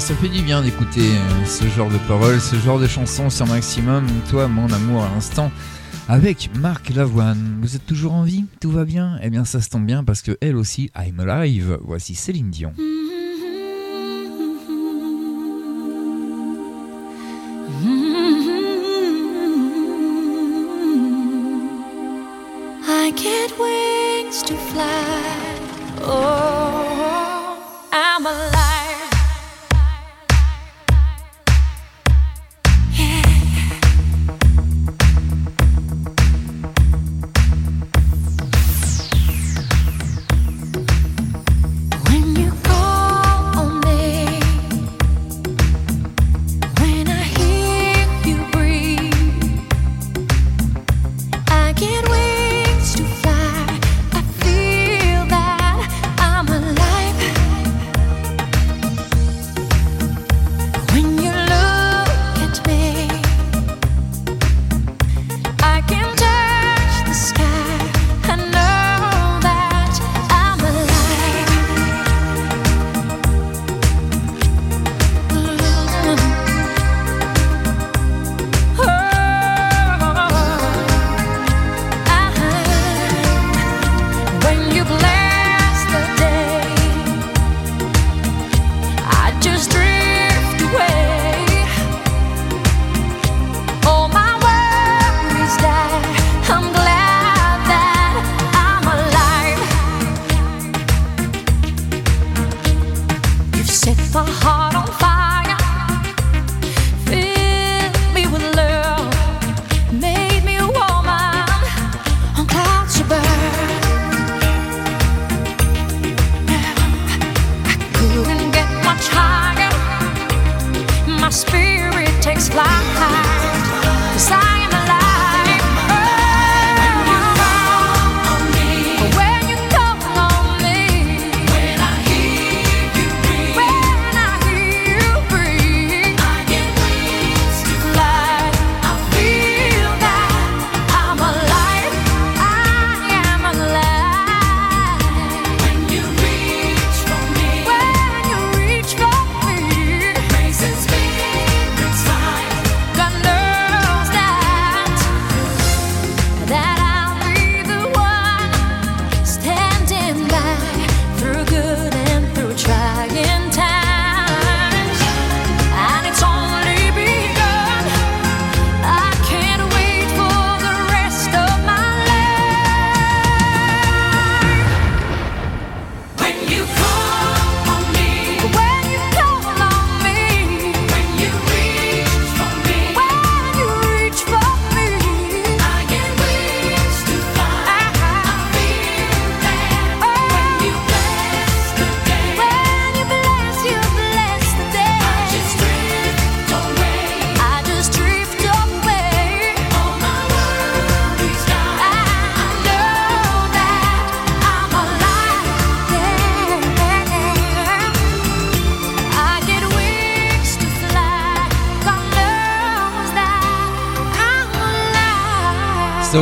Ça fait du bien d'écouter euh, ce genre de paroles, ce genre de chansons sur Maximum. Toi, mon amour, à l'instant, avec Marc Lavoine. Vous êtes toujours en vie? Tout va bien? Eh bien, ça se tombe bien parce que elle aussi, I'm alive. Voici Céline Dion. I get wings to fly. Oh, I'm alive.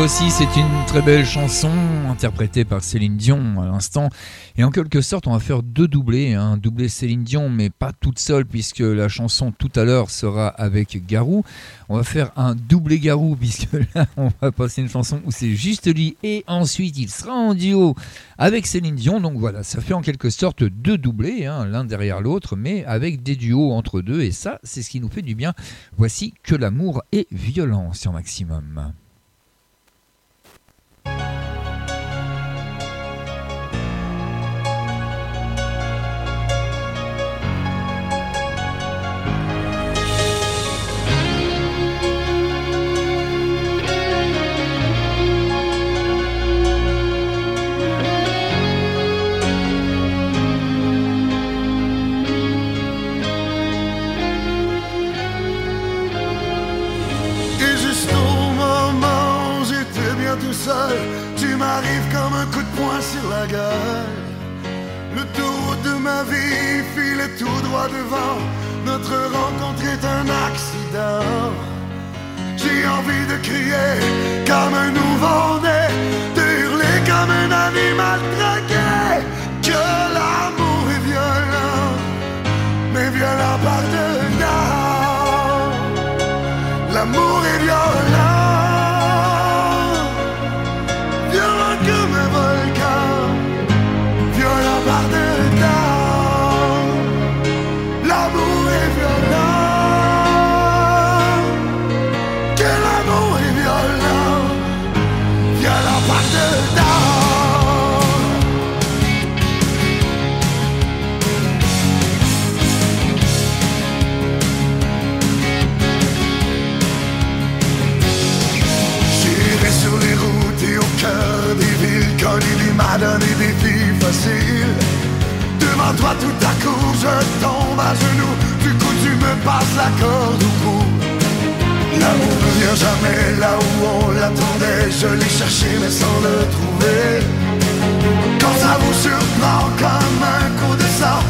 C'est une très belle chanson interprétée par Céline Dion à l'instant. Et en quelque sorte, on va faire deux doublés. Un doublé Céline Dion, mais pas toute seule, puisque la chanson tout à l'heure sera avec Garou. On va faire un doublé Garou, puisque là, on va passer une chanson où c'est juste lui. Et ensuite, il sera en duo avec Céline Dion. Donc voilà, ça fait en quelque sorte deux doublés, hein, l'un derrière l'autre, mais avec des duos entre deux. Et ça, c'est ce qui nous fait du bien. Voici que l'amour est violent sur Maximum. Le tour de ma vie file tout droit devant. Notre rencontre est un accident. J'ai envie de crier comme un nouveau-né, de hurler comme un animal traqué. Que l'amour est violent, mais violent par dedans. L'amour est violent. je tombe à genoux, du coup tu me passes la corde au cou. L'amour ne vient jamais là où on l'attendait, je l'ai cherché mais sans le trouver. Quand ça vous surprend comme un coup de sort,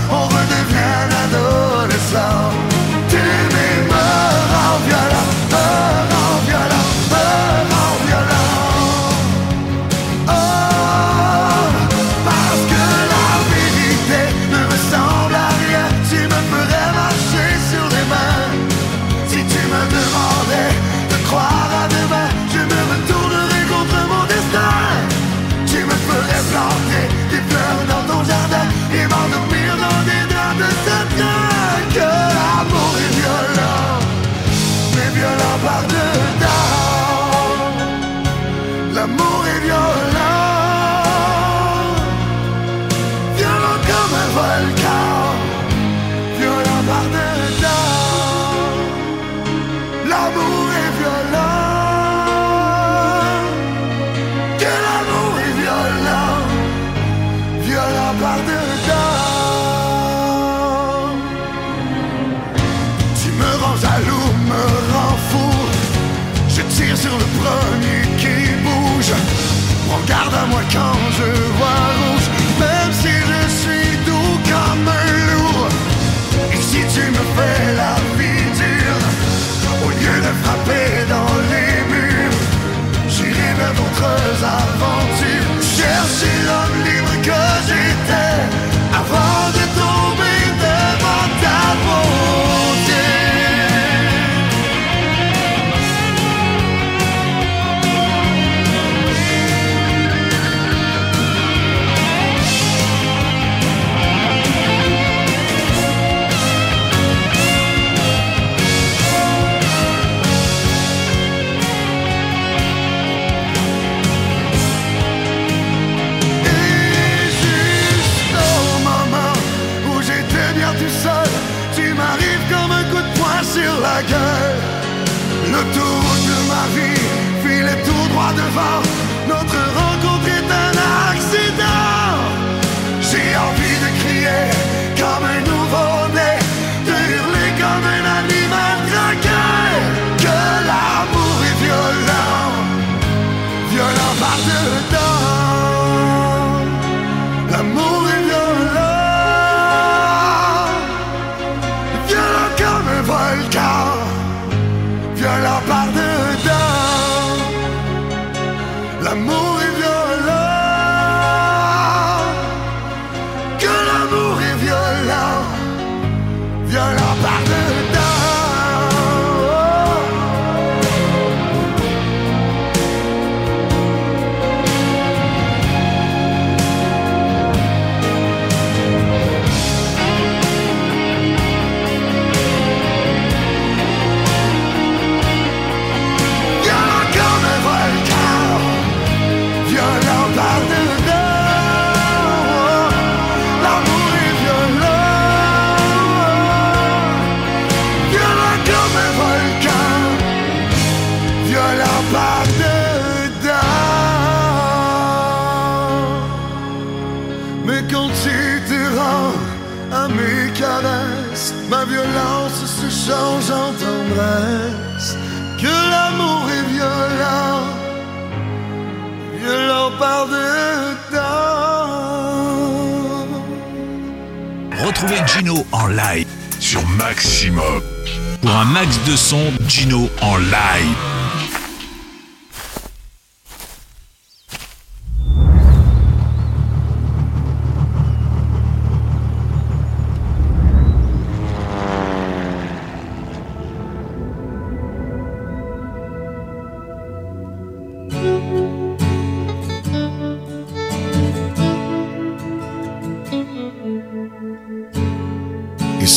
son Gino en live.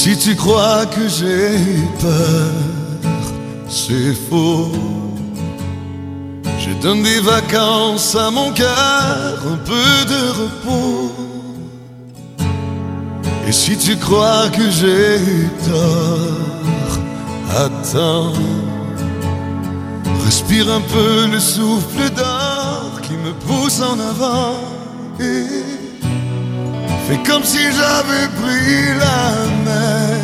si tu crois que j'ai à mon cœur un peu de repos. Et si tu crois que j'ai eu tort, attends. Respire un peu le souffle d'or qui me pousse en avant. Et fais comme si j'avais pris la mer.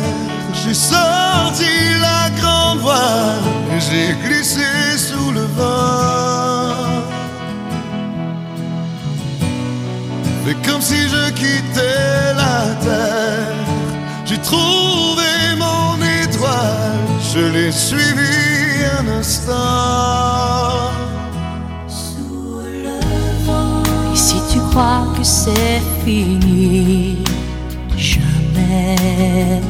J'ai sorti la grande voile et j'ai glissé sous je quittais la terre, j'ai trouvé mon étoile, je l'ai suivi un instant. Et si tu crois que c'est fini, jamais.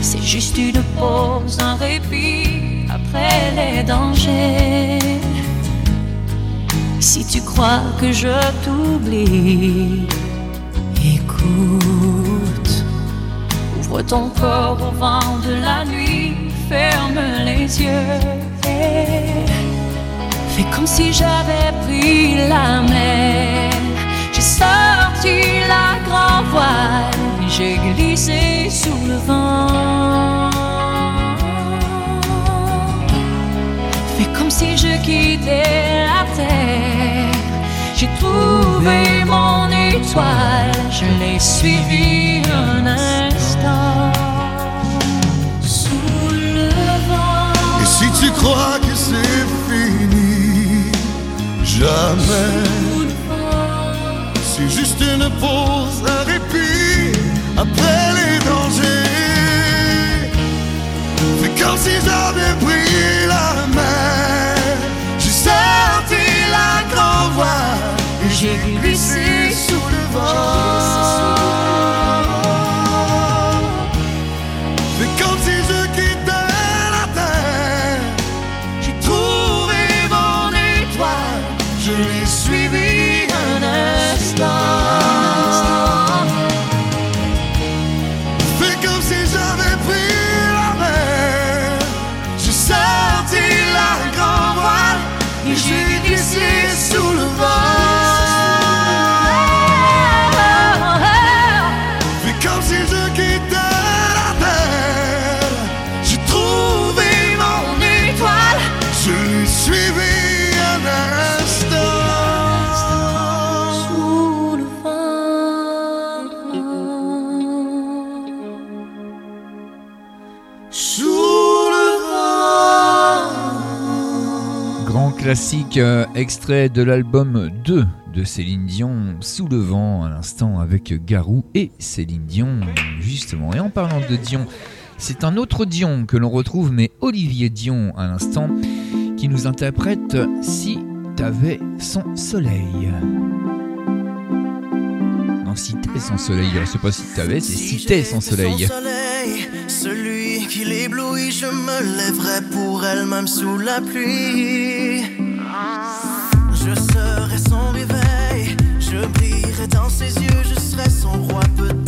C'est juste une pause, un répit après les dangers. Si tu crois que je t'oublie, Ouvre ton corps au vent de la nuit, ferme les yeux. et Fais comme si j'avais pris la mer. J'ai sorti la grand voile, j'ai glissé sous le vent. Fais comme si je quittais la terre. J'ai trouvé mon étoile, je l'ai suivi un instant. Sous le vent. Et si tu crois que c'est fini, jamais. C'est juste une pause, un répit après les dangers. C'est comme si j'avais pris euh, extrait de l'album 2 de Céline Dion, Sous le vent à l'instant avec Garou et Céline Dion justement. Et en parlant de Dion, c'est un autre Dion que l'on retrouve, mais Olivier Dion à l'instant, qui nous interprète Si t'avais son soleil. Non, si t'es son soleil, c'est pas si t'avais, c'est si t'es son soleil. Je. Je serai son réveil, je brillerai dans ses yeux, je serai son roi, peut-être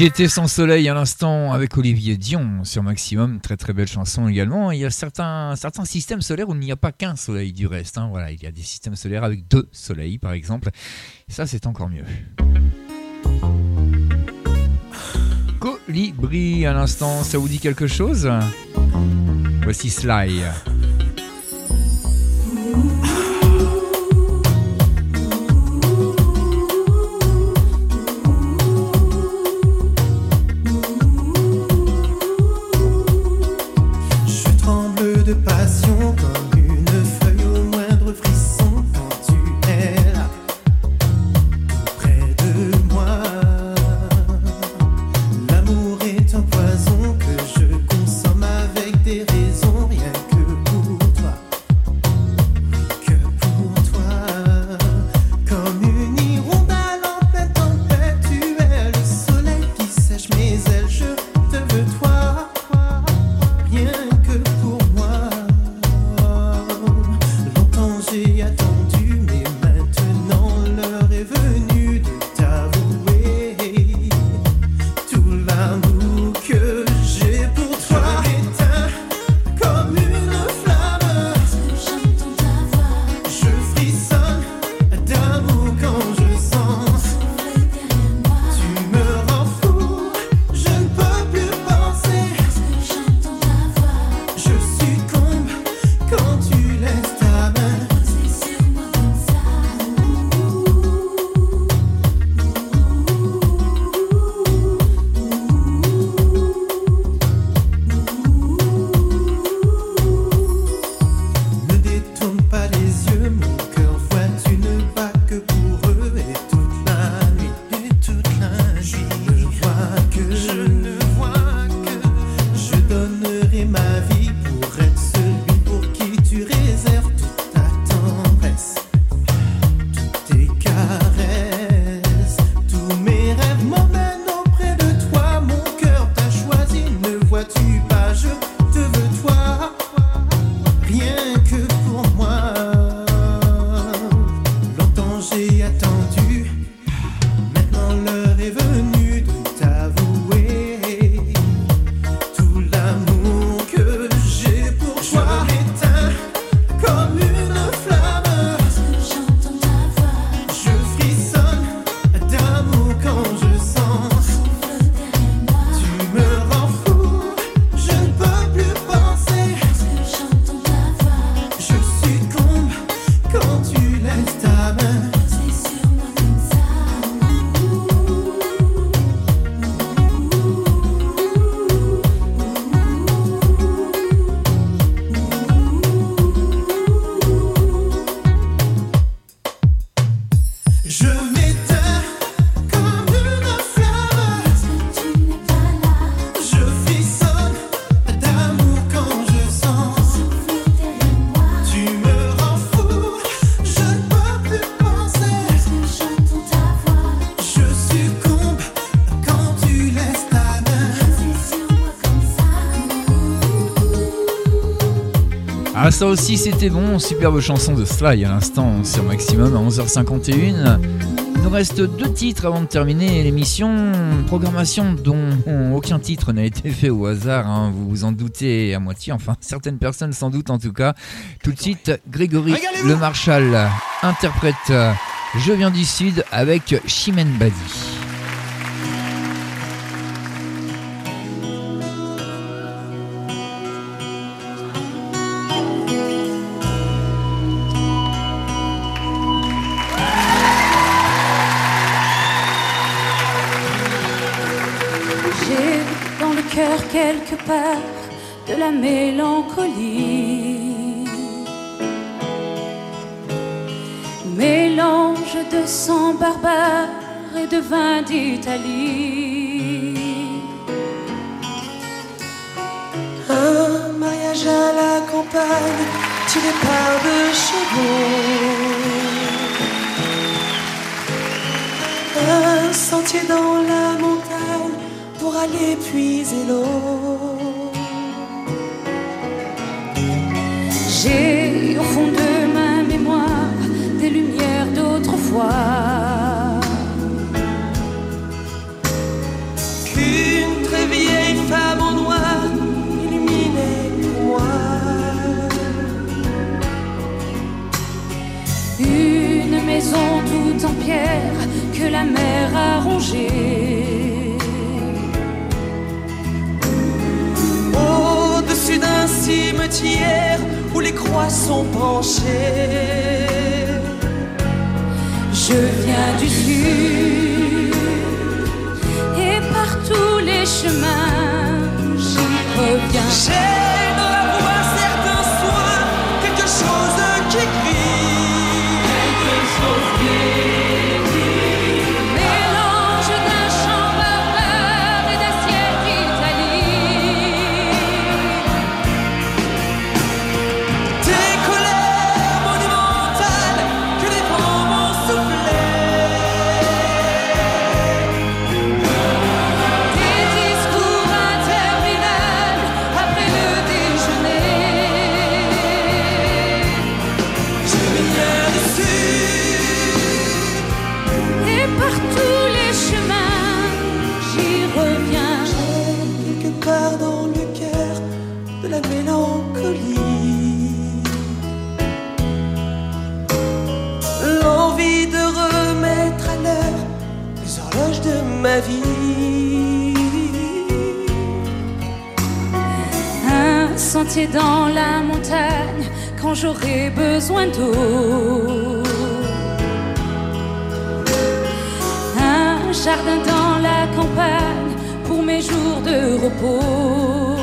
J'étais sans soleil à l'instant avec Olivier Dion sur Maximum, très très belle chanson également. Il y a certains, certains systèmes solaires où il n'y a pas qu'un soleil du reste. Hein. Voilà, il y a des systèmes solaires avec deux soleils par exemple. Ça c'est encore mieux. Colibri à l'instant, ça vous dit quelque chose? Voici Sly. ça aussi c'était bon, superbe chanson de Sly à l'instant sur Maximum à 11h51. Il nous reste deux titres avant de terminer l'émission, programmation dont aucun titre n'a été fait au hasard, hein. vous vous en doutez à moitié, enfin certaines personnes sans doute en tout cas. Tout de suite, Grégory Le Marshall interprète Je viens du Sud avec Chimène Badi. Sont penchées. Je viens du sud et par tous les chemins j'y reviens. Dans la montagne quand j'aurai besoin d'eau. Un jardin dans la campagne pour mes jours de repos.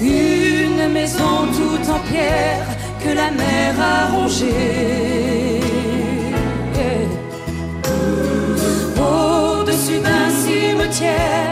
Une maison toute en pierre que la mer a rongée. Au-dessus d'un cimetière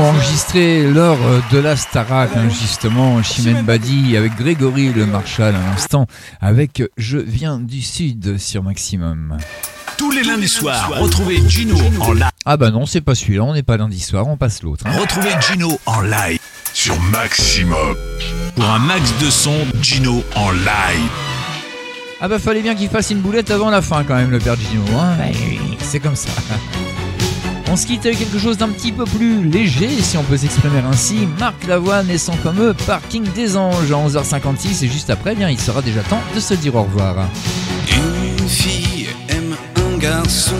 chanson enregistrée lors de la Starac, hein, justement, Chimène Badi avec Grégory Le Marchal à l'instant, avec Je viens du Sud sur Maximum. Tous les lundis soirs, retrouvez Gino en live. Ah bah non, c'est pas celui-là, on n'est pas lundi soir, on passe l'autre. hein. Retrouvez Gino en live sur Maximum. Pour un max de son, Gino en live. Ah bah fallait bien qu'il fasse une boulette avant la fin quand même, le père Gino. Hein Bah oui, c'est comme ça. On se quitte avec quelque chose d'un petit peu plus léger, si on peut s'exprimer ainsi. Marc Lavoine et son fameux Parking des Anges à 11h56 et juste après, bien, il sera déjà temps de se dire au revoir. Une fille aime un garçon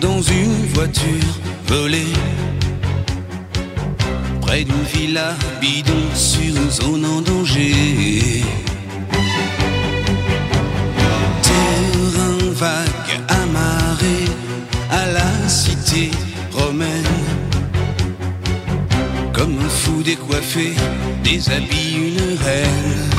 dans une voiture volée. Près d'une villa bidon sur une zone en danger. Terrain vague décoiffé, déshabille une reine.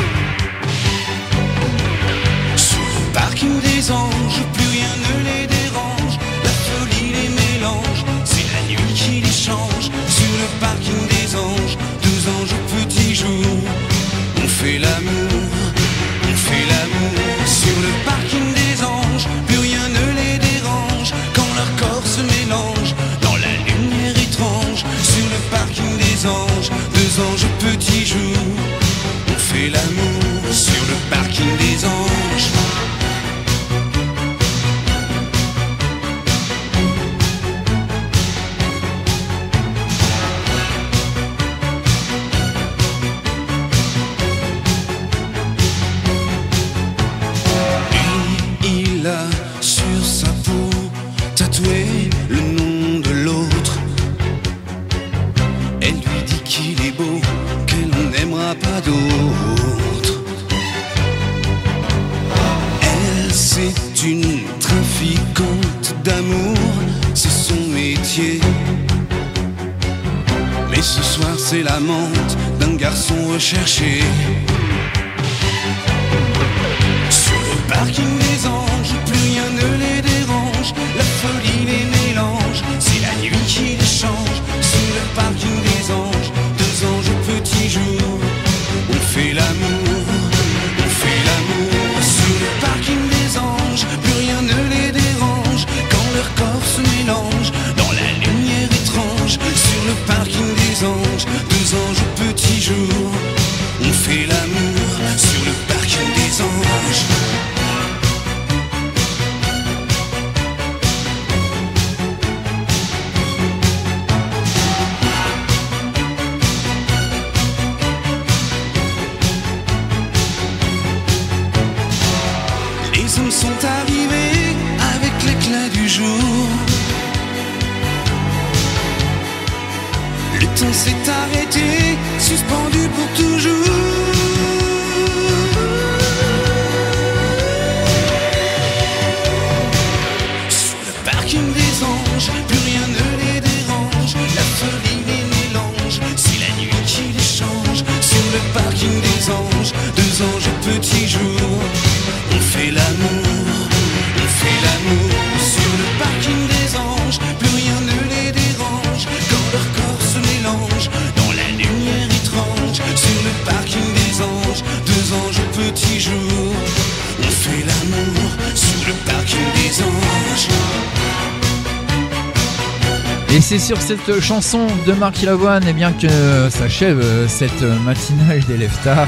Sur cette chanson de Marc Lavoine eh bien, que s'achève euh, cette matinale des Leftards.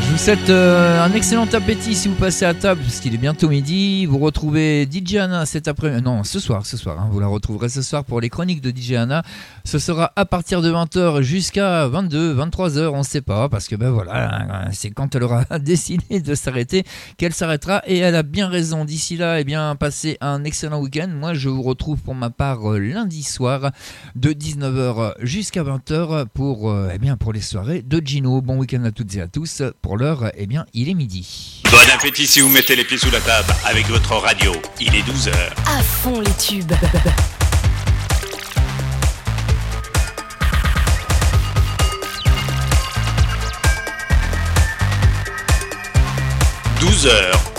Je vous souhaite euh, un excellent appétit si vous passez à table, puisqu'il est bientôt midi. Vous retrouvez DJ Anna cet après-midi. Non, ce soir, ce soir. hein. vous la retrouverez ce soir pour les chroniques de DJ. Ce sera à partir de 20h jusqu'à 22, 23h, on ne sait pas, parce que ben voilà, c'est quand elle aura décidé de s'arrêter qu'elle s'arrêtera. Et elle a bien raison. D'ici là, eh bien, passez un excellent week-end. Moi, je vous retrouve pour ma part euh, lundi soir de 19h jusqu'à 20h pour, euh, eh bien, pour les soirées de Gino. Bon week-end à toutes et à tous. Pour l'heure, eh bien, il est midi. Bon appétit si vous mettez les pieds sous la table avec votre radio. Il est 12h. À fond les tubes. 12h.